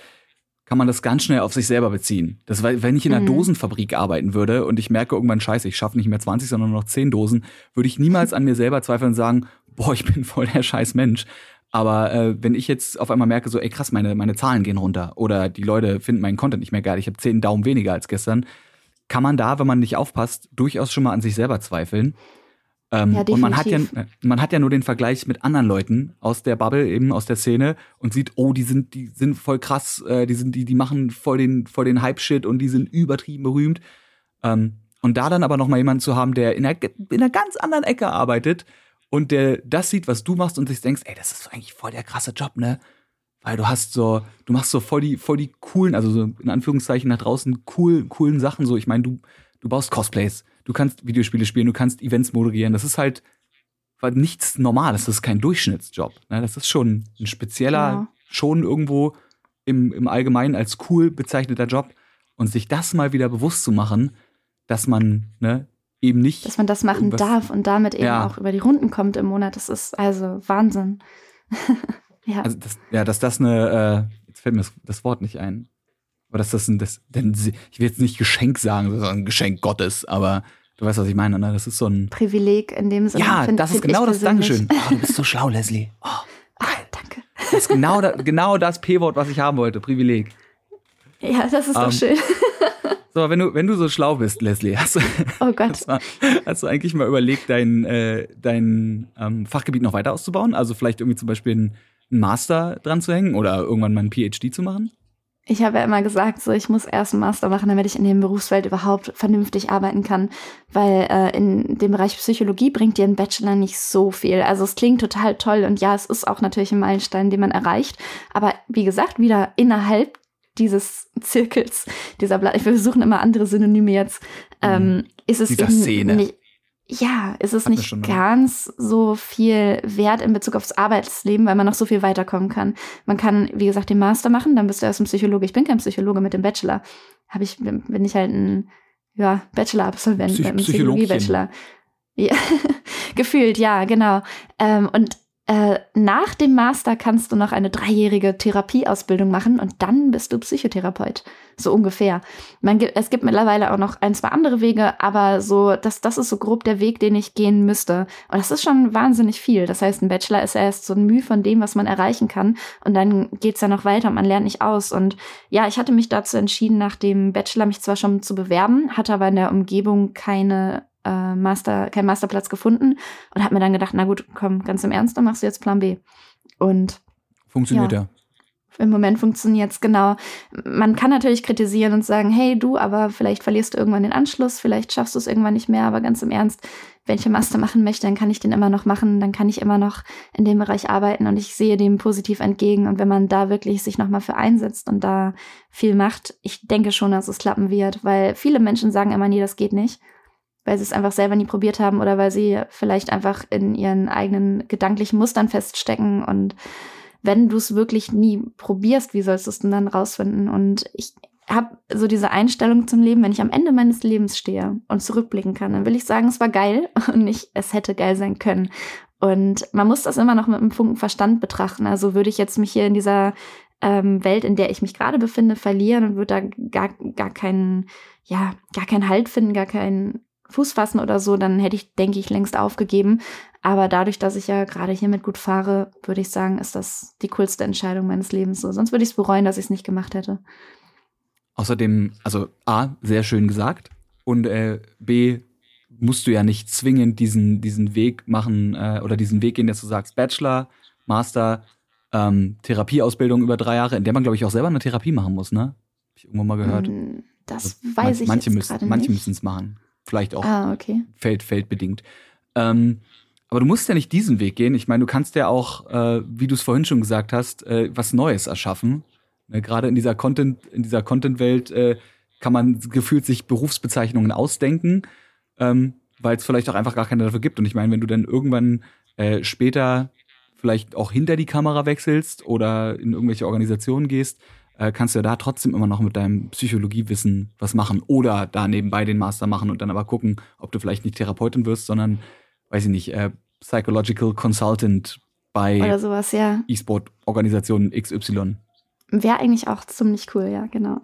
kann man das ganz schnell auf sich selber beziehen. Das war, wenn ich in einer mhm. Dosenfabrik arbeiten würde und ich merke irgendwann, scheiße, ich schaffe nicht mehr 20, sondern nur noch 10 Dosen, würde ich niemals an mir selber zweifeln und sagen, (laughs) boah, ich bin voll der scheiß Mensch. Aber äh, wenn ich jetzt auf einmal merke, so, ey krass, meine, meine Zahlen gehen runter oder die Leute finden meinen Content nicht mehr geil, ich habe 10 Daumen weniger als gestern, kann man da, wenn man nicht aufpasst, durchaus schon mal an sich selber zweifeln. Ähm, ja, und man hat ja, man hat ja nur den Vergleich mit anderen Leuten aus der Bubble, eben aus der Szene und sieht, oh, die sind, die sind voll krass, äh, die sind, die, die machen voll den, voll den Hype-Shit und die sind übertrieben berühmt. Ähm, und da dann aber noch mal jemanden zu haben, der in einer, in einer ganz anderen Ecke arbeitet und der das sieht, was du machst und sich denkst, ey, das ist eigentlich voll der krasse Job, ne? Weil du hast so, du machst so voll die, voll die coolen, also so in Anführungszeichen nach draußen cool, coolen Sachen. So, ich meine, du, du baust Cosplays, du kannst Videospiele spielen, du kannst Events moderieren. Das ist halt nichts Normales, das ist kein Durchschnittsjob. Ne? Das ist schon ein spezieller, ja. schon irgendwo im, im Allgemeinen als cool bezeichneter Job. Und sich das mal wieder bewusst zu machen, dass man ne, eben nicht. Dass man das machen darf und damit eben ja. auch über die Runden kommt im Monat. Das ist also Wahnsinn. (laughs) ja. Also das, ja, dass das eine, äh, jetzt fällt mir das, das Wort nicht ein. Aber dass das ein, das, denn ich will jetzt nicht Geschenk sagen, sondern Geschenk Gottes, aber du weißt, was ich meine, ne? Das ist so ein Privileg in dem Sinne. Ja, find, das ist genau das. Dankeschön. Oh, du bist so schlau, Leslie. (laughs) Oh. Oh, danke. Das ist genau, da, genau das P-Wort, was ich haben wollte. Privileg. Ja, das ist um, doch ähm, schön. (laughs) So, wenn du, wenn du so schlau bist, Leslie, hast du, oh. Hast, mal, hast du eigentlich mal überlegt, dein, äh, dein ähm, Fachgebiet noch weiter auszubauen? Also vielleicht irgendwie zum Beispiel einen Master dran zu hängen oder irgendwann mal ein PhD zu machen? Ich habe ja immer gesagt, so ich muss erst einen Master machen, damit ich in dem Berufsfeld überhaupt vernünftig arbeiten kann, weil äh, in dem Bereich Psychologie bringt dir ein Bachelor nicht so viel. Also es klingt total toll und ja, es ist auch natürlich ein Meilenstein, den man erreicht, aber wie gesagt, wieder innerhalb dieses Zirkels, dieser Blatt, wir versuchen immer andere Synonyme jetzt, ähm, mhm. ist es Dieser eben Szene. nicht, ja, ist es nicht ganz so viel wert in Bezug aufs Arbeitsleben, weil man noch so viel weiterkommen kann. Man kann, wie gesagt, den Master machen, dann bist du erst ein Psychologe. Ich bin kein Psychologe mit dem Bachelor. Habe ich, bin ich halt ein ja, Bachelor-Absolvent Psych Psychologie-Bachelor. Ja, (laughs) gefühlt, ja, genau. Ähm, und äh, nach dem Master kannst du noch eine dreijährige Therapieausbildung machen und dann bist du Psychotherapeut. So ungefähr. Man, es gibt mittlerweile auch noch ein, zwei andere Wege, aber so, das, das ist so grob der Weg, den ich gehen müsste. Und das ist schon wahnsinnig viel. Das heißt, ein Bachelor ist erst so ein Mühe von dem, was man erreichen kann. Und dann geht's ja noch weiter und man lernt nicht aus. Und ja, ich hatte mich dazu entschieden, nach dem Bachelor mich zwar schon zu bewerben, hatte aber in der Umgebung keine äh, Master, keinen Masterplatz gefunden und habe mir dann gedacht, na gut, komm, ganz im Ernst, dann machst du jetzt Plan B. Und funktioniert ja. Im Moment funktioniert es genau. Man kann natürlich kritisieren und sagen, hey du, aber vielleicht verlierst du irgendwann den Anschluss, vielleicht schaffst du es irgendwann nicht mehr, aber ganz im Ernst, wenn ich einen Master machen möchte, dann kann ich den immer noch machen, dann kann ich immer noch in dem Bereich arbeiten und ich sehe dem positiv entgegen. Und wenn man da wirklich sich nochmal für einsetzt und da viel macht, ich denke schon, dass es klappen wird, weil viele Menschen sagen immer, nee, das geht nicht weil sie es einfach selber nie probiert haben oder weil sie vielleicht einfach in ihren eigenen gedanklichen Mustern feststecken. Und wenn du es wirklich nie probierst, wie sollst du es denn dann rausfinden? Und ich habe so diese Einstellung zum Leben, wenn ich am Ende meines Lebens stehe und zurückblicken kann, dann will ich sagen, es war geil (laughs) und nicht, es hätte geil sein können. Und man muss das immer noch mit einem Funken Verstand betrachten. Also würde ich jetzt mich hier in dieser ähm, Welt, in der ich mich gerade befinde, verlieren und würde da gar, gar keinen, ja, gar keinen Halt finden, gar keinen Fuß fassen oder so, dann hätte ich, denke ich, längst aufgegeben. Aber dadurch, dass ich ja gerade hiermit gut fahre, würde ich sagen, ist das die coolste Entscheidung meines Lebens. So, sonst würde ich es bereuen, dass ich es nicht gemacht hätte. Außerdem, also A, sehr schön gesagt. Und äh, B, musst du ja nicht zwingend diesen, diesen Weg machen äh, oder diesen Weg gehen, dass du sagst, Bachelor, Master, ähm, Therapieausbildung über drei Jahre, in der man, glaube ich, auch selber eine Therapie machen muss, ne? Hab ich irgendwo mal gehört. Hm, das also, weiß ich manche jetzt müssen, Manche müssen es machen. Vielleicht auch ah, okay. feld, feldbedingt. Ähm, Aber du musst ja nicht diesen Weg gehen. Ich meine, du kannst ja auch, äh, wie du es vorhin schon gesagt hast, äh, was Neues erschaffen. Ne, Gerade in dieser Content, in dieser Content-Welt äh, kann man gefühlt sich Berufsbezeichnungen ausdenken, ähm, weil es vielleicht auch einfach gar keine dafür gibt. Und ich meine, wenn du dann irgendwann äh, später vielleicht auch hinter die Kamera wechselst oder in irgendwelche Organisationen gehst, äh, kannst du ja da trotzdem immer noch mit deinem Psychologiewissen was machen oder da nebenbei den Master machen und dann aber gucken, ob du vielleicht nicht Therapeutin wirst, sondern, weiß ich nicht, äh, Psychological Consultant bei Oder sowas, ja. E-Sport-Organisation XY. Wäre eigentlich auch ziemlich cool, ja, genau.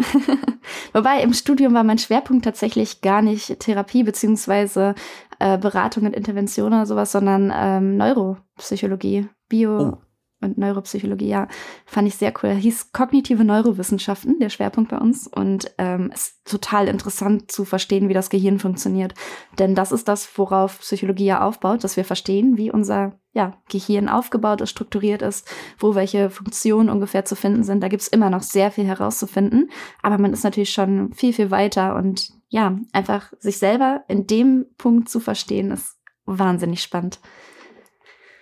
(laughs) Wobei im Studium war mein Schwerpunkt tatsächlich gar nicht Therapie beziehungsweise äh, Beratung und Intervention oder sowas, sondern ähm, Neuropsychologie, Bio. Oh. Und Neuropsychologie, ja, fand ich sehr cool. Hieß kognitive Neurowissenschaften, der Schwerpunkt bei uns. Und ähm, ist total interessant zu verstehen, wie das Gehirn funktioniert. Denn das ist das, worauf Psychologie ja aufbaut, dass wir verstehen, wie unser ja, Gehirn aufgebaut ist, strukturiert ist, wo welche Funktionen ungefähr zu finden sind. Da gibt's immer noch sehr viel herauszufinden. Aber man ist natürlich schon viel, viel weiter. Und ja, einfach sich selber in dem Punkt zu verstehen, ist wahnsinnig spannend.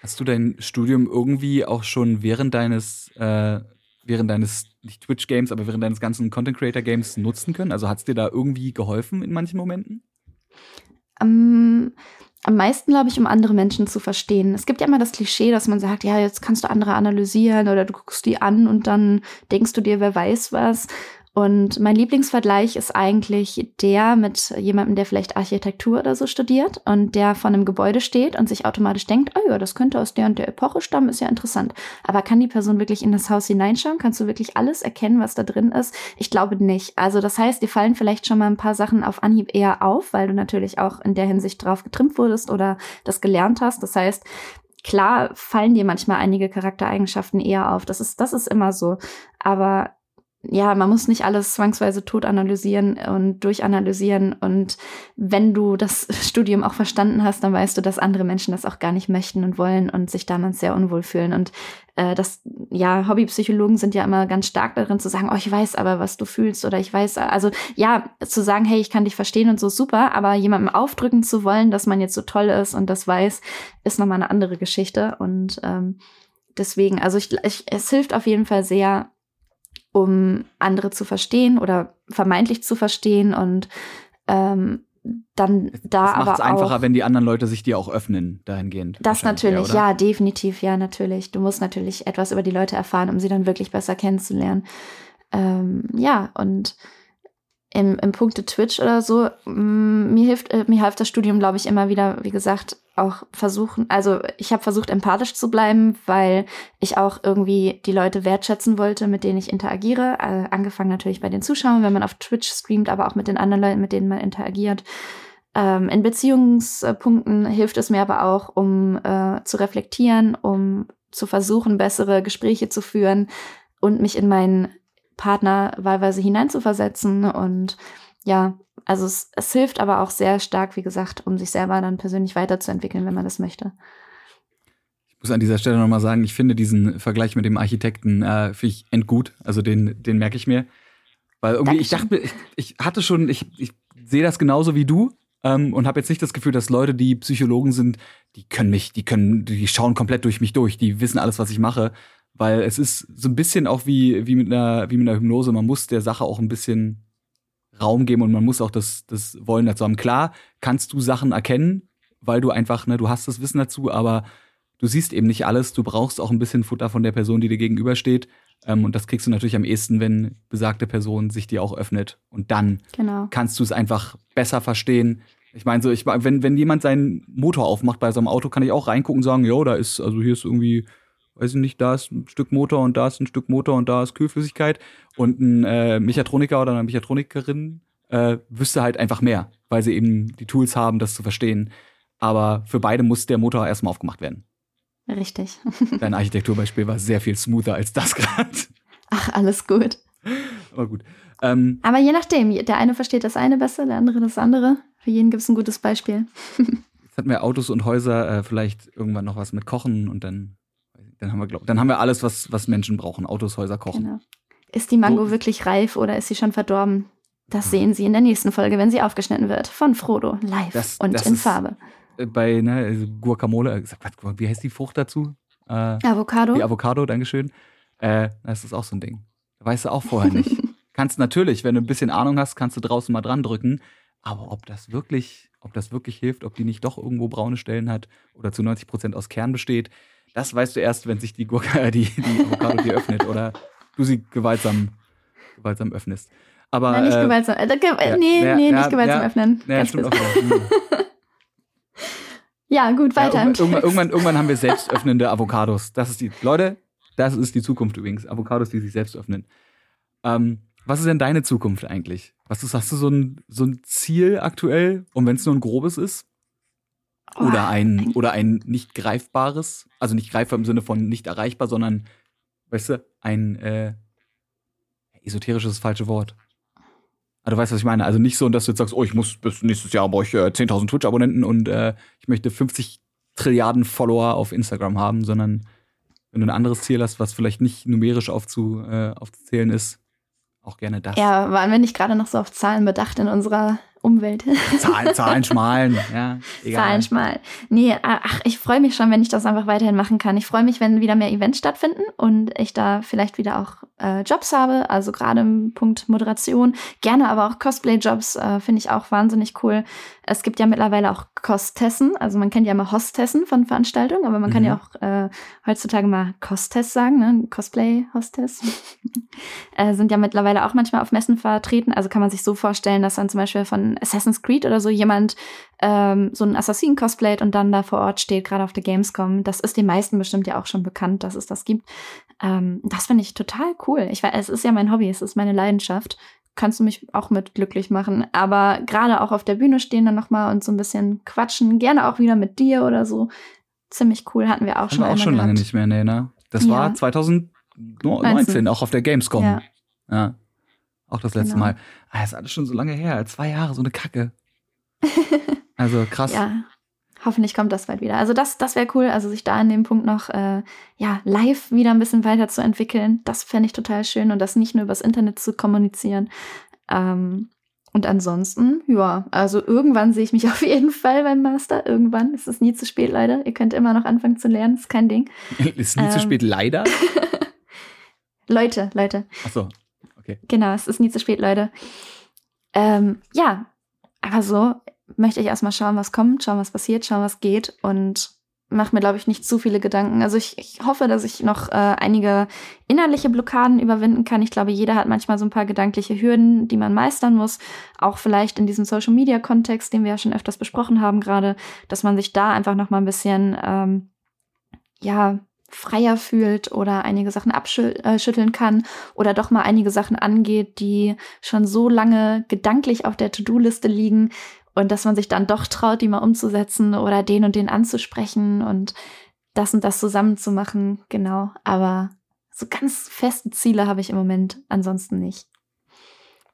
Hast du dein Studium irgendwie auch schon während deines, äh, während deines, nicht Twitch-Games, aber während deines ganzen Content-Creator-Games nutzen können? Also hat es dir da irgendwie geholfen in manchen Momenten? Am, am meisten, glaube ich, um andere Menschen zu verstehen. Es gibt ja immer das Klischee, dass man sagt, ja, jetzt kannst du andere analysieren oder du guckst die an und dann denkst du dir, wer weiß was. Und mein Lieblingsvergleich ist eigentlich der mit jemandem, der vielleicht Architektur oder so studiert und der vor einem Gebäude steht und sich automatisch denkt, oh ja, das könnte aus der und der Epoche stammen, ist ja interessant. Aber kann die Person wirklich in das Haus hineinschauen? Kannst du wirklich alles erkennen, was da drin ist? Ich glaube nicht. Also das heißt, dir fallen vielleicht schon mal ein paar Sachen auf Anhieb eher auf, weil du natürlich auch in der Hinsicht drauf getrimmt wurdest oder das gelernt hast. Das heißt, klar fallen dir manchmal einige Charaktereigenschaften eher auf. Das ist, das ist immer so. Aber ja, man muss nicht alles zwangsweise tot analysieren und durchanalysieren. Und wenn du das (laughs) Studium auch verstanden hast, dann weißt du, dass andere Menschen das auch gar nicht möchten und wollen und sich damals sehr unwohl fühlen. Und äh, das, ja, Hobbypsychologen sind ja immer ganz stark darin zu sagen, oh, ich weiß aber, was du fühlst oder ich weiß, also ja, zu sagen, hey, ich kann dich verstehen und so super, aber jemandem aufdrücken zu wollen, dass man jetzt so toll ist und das weiß, ist nochmal eine andere Geschichte. Und ähm, deswegen, also ich, ich, es hilft auf jeden Fall sehr, um andere zu verstehen oder vermeintlich zu verstehen und ähm, dann da das aber auch einfacher, wenn die anderen Leute sich dir auch öffnen dahingehend. das natürlich, oder? ja, definitiv, ja, natürlich. Du musst natürlich etwas über die Leute erfahren, um sie dann wirklich besser kennenzulernen. Ähm, ja, und im, im Punkte Twitch oder so, mm, mir hilft, äh, mir hilft das Studium, glaube ich, immer wieder, wie gesagt, auch versuchen, also ich habe versucht, empathisch zu bleiben, weil ich auch irgendwie die Leute wertschätzen wollte, mit denen ich interagiere. Äh, angefangen natürlich bei den Zuschauern, wenn man auf Twitch streamt, aber auch mit den anderen Leuten, mit denen man interagiert. Ähm, in Beziehungspunkten hilft es mir aber auch, um äh, zu reflektieren, um zu versuchen, bessere Gespräche zu führen und mich in meinen Partner wahlweise hineinzuversetzen. Und ja, also es, es hilft aber auch sehr stark, wie gesagt, um sich selber dann persönlich weiterzuentwickeln, wenn man das möchte. Ich muss an dieser Stelle nochmal sagen, ich finde diesen Vergleich mit dem Architekten äh, finde ich endgut. Also den, den merke ich mir. Weil irgendwie, ich dachte, ich, ich hatte schon, ich, ich sehe das genauso wie du ähm, und habe jetzt nicht das Gefühl, dass Leute, die Psychologen sind, die können mich, die können, die schauen komplett durch mich durch, die wissen alles, was ich mache. Weil es ist so ein bisschen auch wie, wie, mit einer, wie mit einer Hypnose. Man muss der Sache auch ein bisschen Raum geben und man muss auch das, das Wollen dazu haben. Klar kannst du Sachen erkennen, weil du einfach, ne, du hast das Wissen dazu, aber du siehst eben nicht alles. Du brauchst auch ein bisschen Futter von der Person, die dir gegenübersteht. Ähm, und das kriegst du natürlich am ehesten, wenn besagte Person sich dir auch öffnet. Und dann Genau. kannst du es einfach besser verstehen. Ich meine, so, ich, wenn, wenn jemand seinen Motor aufmacht bei so einem Auto, kann ich auch reingucken und sagen, jo, da ist, also hier ist irgendwie, weiß ich nicht, da ist ein Stück Motor und da ist ein Stück Motor und da ist Kühlflüssigkeit. Und ein äh, Mechatroniker oder eine Mechatronikerin äh, wüsste halt einfach mehr, weil sie eben die Tools haben, das zu verstehen. Aber für beide muss der Motor erstmal aufgemacht werden. Richtig. (laughs) Dein Architekturbeispiel war sehr viel smoother als das (laughs) gerade. Ach, alles gut. Aber gut. Ähm, Aber je nachdem, der eine versteht das eine besser, der andere das andere. Für jeden gibt es ein gutes Beispiel. (laughs) jetzt hatten wir Autos und Häuser, äh, vielleicht irgendwann noch was mit Kochen und dann, dann haben wir, glaub, dann haben wir alles, was, was Menschen brauchen. Autos, Häuser, Kochen. Genau. Ist die Mango So. wirklich reif oder ist sie schon verdorben? Das sehen Sie in der nächsten Folge, wenn sie aufgeschnitten wird. Von Frodo, live Das- und das in Farbe. äh, bei ne, also Guacamole, äh, wie heißt die Frucht dazu? Äh, Avocado. Die Avocado, Dankeschön. Äh, das ist auch so ein Ding. Weißt du auch vorher nicht. (laughs) kannst natürlich, wenn du ein bisschen Ahnung hast, kannst du draußen mal dran drücken. Aber ob das wirklich, ob das wirklich hilft, ob die nicht doch irgendwo braune Stellen hat oder zu 90 Prozent aus Kern besteht, das weißt du erst, wenn sich die, Gurke, die, die Avocado dir öffnet oder du sie gewaltsam, gewaltsam öffnest. Aber, Nein, nicht äh, gewaltsam. Äh, ge ja, nee, ja, nee, ja, nicht gewaltsam öffnen. Ja, Ganz stimmt auch. fest. wieder. Hm. Ja, gut, weiter. irgendwann, irgendwann, irgendwann, irgendwann haben wir selbst öffnende Avocados. Das ist die, Leute, das ist die Zukunft übrigens. Avocados, die sich selbst öffnen. Ähm, was ist denn deine Zukunft eigentlich? Was ist, hast du so ein, so ein Ziel aktuell? Und wenn es nur ein grobes ist? Oder ein, oder ein nicht greifbares? Also nicht greifbar im Sinne von nicht erreichbar, sondern, weißt du, ein äh, esoterisches falsche Wort. Aber du weißt, was ich meine. Also nicht so, dass du jetzt sagst, oh, ich muss bis nächstes Jahr brauche ich äh, 10.000 Twitch-Abonnenten und äh, ich möchte 50 Trilliarden Follower auf Instagram haben, sondern wenn du ein anderes Ziel hast, was vielleicht nicht numerisch aufzu, äh, aufzuzählen ist, auch gerne das. Ja, waren wir nicht gerade noch so auf Zahlen bedacht in unserer Umwelt? Zahlen, (laughs) Zahlen schmalen, ja, egal. Zahlen schmal. Nee, ach, ich freue mich schon, wenn ich das einfach weiterhin machen kann. Ich freue mich, wenn wieder mehr Events stattfinden und ich da vielleicht wieder auch äh, Jobs habe, also gerade im Punkt Moderation. Gerne aber auch Cosplay-Jobs äh, finde ich auch wahnsinnig cool. Es gibt ja mittlerweile auch Kostessen, also man kennt ja immer Hostessen von Veranstaltungen, aber man kann Mhm. ja auch äh, heutzutage mal Kostess sagen, ne? Cosplay-Hostess. (laughs) äh, sind ja mittlerweile auch manchmal auf Messen vertreten. Also kann man sich so vorstellen, dass dann zum Beispiel von Assassin's Creed oder so jemand ähm, so einen Assassinen cosplayt und dann da vor Ort steht, gerade auf der Gamescom. Das ist den meisten bestimmt ja auch schon bekannt, dass es das gibt. Ähm, das finde ich total cool. Ich weiß, es ist ja mein Hobby, es ist meine Leidenschaft. Kannst du mich auch mit glücklich machen. Aber gerade auch auf der Bühne stehen dann nochmal und so ein bisschen quatschen. Gerne auch wieder mit dir oder so. Ziemlich cool, hatten wir auch Haben schon wir auch schon lange gehabt. nicht mehr, nee, ne? Das Ja. war 2019, auch auf der Gamescom. Ja. Ja. Auch das letzte Genau. Mal. Ah, das ist alles schon so lange her. Zwei Jahre, so eine Kacke. (laughs) Also krass. Ja, hoffentlich kommt das bald wieder. Also das, das wäre cool, also sich da an dem Punkt noch äh, ja, live wieder ein bisschen weiterzuentwickeln. Das fände ich total schön und das nicht nur übers Internet zu kommunizieren. Ähm, und ansonsten, ja, also irgendwann sehe ich mich (laughs) auf jeden Fall beim Master. Irgendwann. Es ist nie zu spät, leider. Ihr könnt immer noch anfangen zu lernen, ist kein Ding. (laughs) Ist nie zu Ähm. spät, leider. Leute, Leute, Achso. Okay. Genau, es ist nie zu spät, Leute. Ähm, ja, aber so möchte ich erstmal schauen, was kommt, schauen, was passiert, schauen, was geht und mache mir, glaube ich, nicht zu viele Gedanken. Also ich, ich hoffe, dass ich noch äh, einige innerliche Blockaden überwinden kann. Ich glaube, jeder hat manchmal so ein paar gedankliche Hürden, die man meistern muss. Auch vielleicht in diesem Social-Media-Kontext, den wir ja schon öfters besprochen haben gerade, dass man sich da einfach noch mal ein bisschen, ähm, ja, freier fühlt oder einige Sachen abschütteln kann oder doch mal einige Sachen angeht, die schon so lange gedanklich auf der To-Do-Liste liegen und dass man sich dann doch traut, die mal umzusetzen oder den und den anzusprechen und das und das zusammen zu machen. Genau. Aber so ganz feste Ziele habe ich im Moment ansonsten nicht.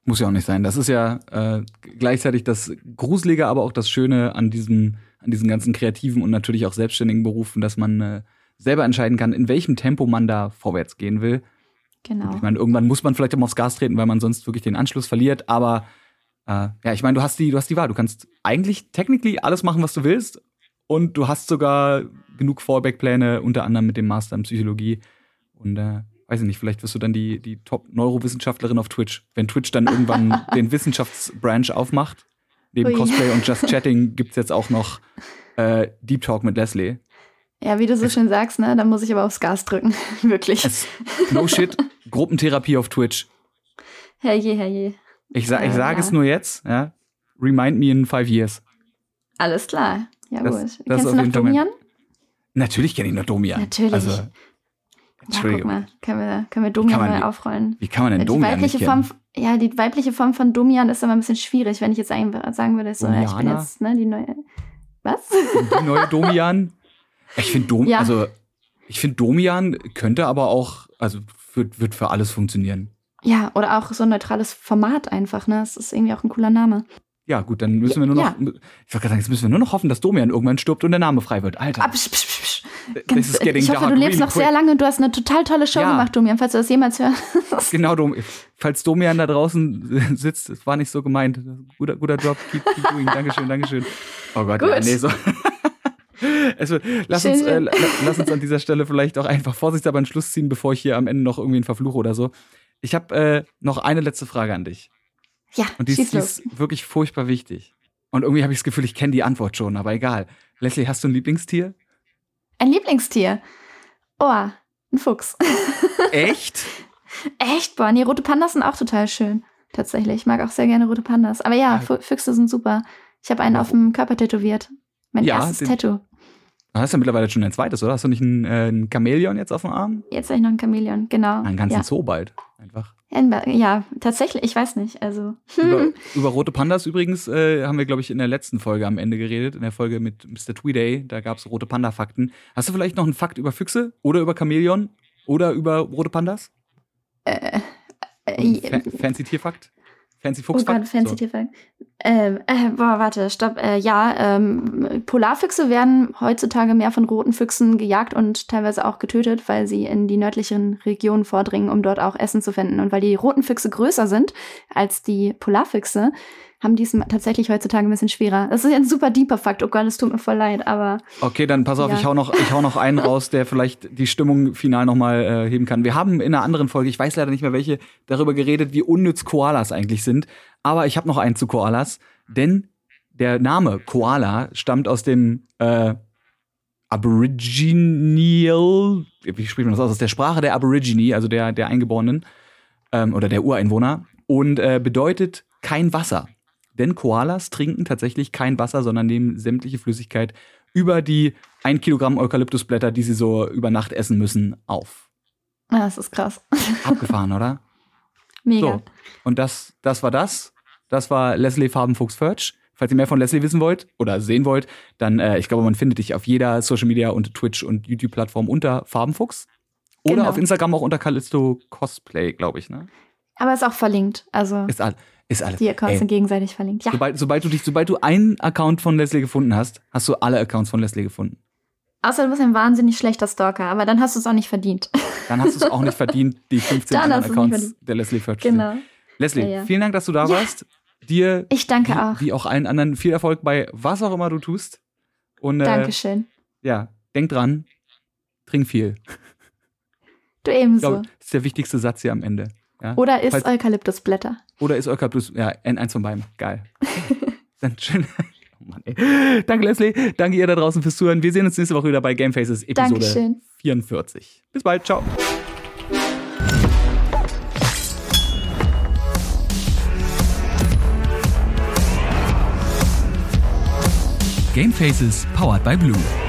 Muss ja auch nicht sein. Das ist ja äh, gleichzeitig das Gruselige, aber auch das Schöne an diesem, an diesen ganzen kreativen und natürlich auch selbstständigen Berufen, dass man äh, selber entscheiden kann, in welchem Tempo man da vorwärts gehen will. Genau. Ich meine, irgendwann muss man vielleicht mal aufs Gas treten, weil man sonst wirklich den Anschluss verliert. Aber äh, ja, ich meine, du hast die, du hast die Wahl. Du kannst eigentlich technically alles machen, was du willst. Und du hast sogar genug Fallback-Pläne, unter anderem mit dem Master in Psychologie. Und äh, weiß ich nicht, vielleicht wirst du dann die, die Top-Neurowissenschaftlerin auf Twitch. Wenn Twitch dann irgendwann (laughs) den Wissenschaftsbranch aufmacht, neben Ui. Cosplay und Just Chatting gibt's jetzt auch noch äh, Deep Talk mit Leslie. Ja, wie du so schön sagst, ne, da muss ich aber aufs Gas drücken. (laughs) Wirklich. No shit, Gruppentherapie auf Twitch. Herrje, herrje. Ich, sa ich sage ja. es nur jetzt, ja. Remind me in five years. Alles klar. Ja, Das- gut. das Kennst du noch Domian? Natürlich kenne ich noch Domian. Natürlich. Also, Ja, guck Entschuldigung. mal. Können wir, können wir Domian man mal aufrollen? Wie kann man denn die Domian weibliche? Form, ja, die weibliche Form von Domian ist immer ein bisschen schwierig, wenn ich jetzt sagen, sagen würde, so, ja, ich bin Domiana? jetzt, ne, die neue. Was? Die neue (laughs) Domian. Ich finde Dom Ja. also ich finde Domian könnte aber auch, also wird, wird für alles funktionieren. Ja, oder auch so ein neutrales Format einfach, ne? Das ist irgendwie auch ein cooler Name. Ja, gut, dann müssen wir nur noch. Ja. Ich wollte gerade sagen, jetzt müssen wir nur noch hoffen, dass Domian irgendwann stirbt und der Name frei wird. Alter, Ah, psch, psch, psch, Ganz, ich hoffe, du lebst really noch sehr quick. lange und du hast eine total tolle Show Ja. gemacht, Domian, falls du das jemals hörst. (laughs) Genau, Dom falls Domian da draußen (laughs) sitzt, das war nicht so gemeint. Guter, guter Job, keep, keep doing. Dankeschön, Dankeschön. Oh Gott, Gut. ja, nee, so. Also, lass, uns, äh, lass uns an dieser Stelle vielleicht auch einfach vorsichtshalber einen Schluss ziehen, bevor ich hier am Ende noch irgendwie einen verfluche oder so. Ich habe äh, noch eine letzte Frage an dich. Ja, Und die ist, die ist wirklich furchtbar wichtig. Und irgendwie habe ich das Gefühl, ich kenne die Antwort schon, aber egal. Leslie, hast du ein Lieblingstier? Ein Lieblingstier? Oh, ein Fuchs. Echt? (laughs) Echt? Boah, nee, rote Pandas sind auch total schön. Tatsächlich. Ich mag auch sehr gerne rote Pandas. Aber ja, ja. Füchse sind super. Ich habe einen auf dem Körper tätowiert. Mein ja, erstes Tattoo. Du hast ja mittlerweile schon ein zweites, oder? Hast du nicht ein, äh, ein Chamäleon jetzt auf dem Arm? Jetzt habe ich noch ein Chamäleon, genau. Einen ganzen ja. Zoo bald, einfach. Ja, tatsächlich, ich weiß nicht. Also. (laughs) Über, über rote Pandas übrigens äh, haben wir, glaube ich, in der letzten Folge am Ende geredet, in der Folge mit Mr. Tweeday. Da gab es rote Panda-Fakten. Hast du vielleicht noch einen Fakt über Füchse oder über Chamäleon oder über rote Pandas? Äh, äh, Fancy Tierfakt? Fancy Fuchs. Oh Gott, Fancy so. Tierfakt. Ähm, äh, boah, warte, stopp. Äh, ja, ähm, Polarfüchse werden heutzutage mehr von roten Füchsen gejagt und teilweise auch getötet, weil sie in die nördlichen Regionen vordringen, um dort auch Essen zu finden. Und weil die roten Füchse größer sind als die Polarfüchse, haben die es tatsächlich heutzutage ein bisschen schwerer. Das ist ein super deeper Fakt. Oh Gott, es tut mir voll leid, aber. Okay, dann pass auf, ja. ich hau noch, ich hau noch einen raus, der vielleicht die Stimmung final nochmal äh, heben kann. Wir haben in einer anderen Folge, ich weiß leider nicht mehr welche, darüber geredet, wie unnütz Koalas eigentlich sind. Aber ich habe noch einen zu Koalas, denn der Name Koala stammt aus dem äh, Aboriginal, wie spricht man das aus, aus der Sprache der Aborigine, also der, der Eingeborenen ähm, oder der Ureinwohner und äh, bedeutet kein Wasser. Denn Koalas trinken tatsächlich kein Wasser, sondern nehmen sämtliche Flüssigkeit über die ein Kilogramm Eukalyptusblätter, die sie so über Nacht essen müssen, auf. Ja, das ist krass. (laughs) Abgefahren, oder? Mega. So, und das, das war das. Das war Leslie Farbenfuchs Furch. Falls ihr mehr von Leslie wissen wollt oder sehen wollt, dann, äh, ich glaube, man findet dich auf jeder Social Media und Twitch und YouTube-Plattform unter Farbenfuchs. Oder genau. auf Instagram auch unter Callisto Cosplay, glaube ich, ne? Aber ist auch verlinkt. Also. Ist, all, ist alles. Die Accounts Ey, sind gegenseitig verlinkt. Ja. Sobald, sobald, du dich, sobald du einen Account von Leslie gefunden hast, hast du alle Accounts von Leslie gefunden. Außer du bist ein wahnsinnig schlechter Stalker, aber dann hast du es auch nicht verdient. Dann hast du es auch nicht (laughs) verdient, die 15 anderen Accounts der Leslie Furch Genau. Leslie, ja, ja. vielen Dank, dass du da warst. Dir, ich danke wie, auch. Wie auch allen anderen, viel Erfolg bei was auch immer du tust. Und, äh, Dankeschön. Ja, denk dran, trink viel. Du ebenso. Glaub, das ist der wichtigste Satz hier am Ende. Ja? Oder ist Falls, Eukalyptusblätter. Oder ist Eukalyptus, ja, eins von beiden. Geil. (laughs) Dann schön. Oh Mann, ey. Danke, Leslie. Danke ihr da draußen fürs Zuhören. Wir sehen uns nächste Woche wieder bei Game Faces Episode Dankeschön. 44. Bis bald. Ciao. Game Faces powered by Blue.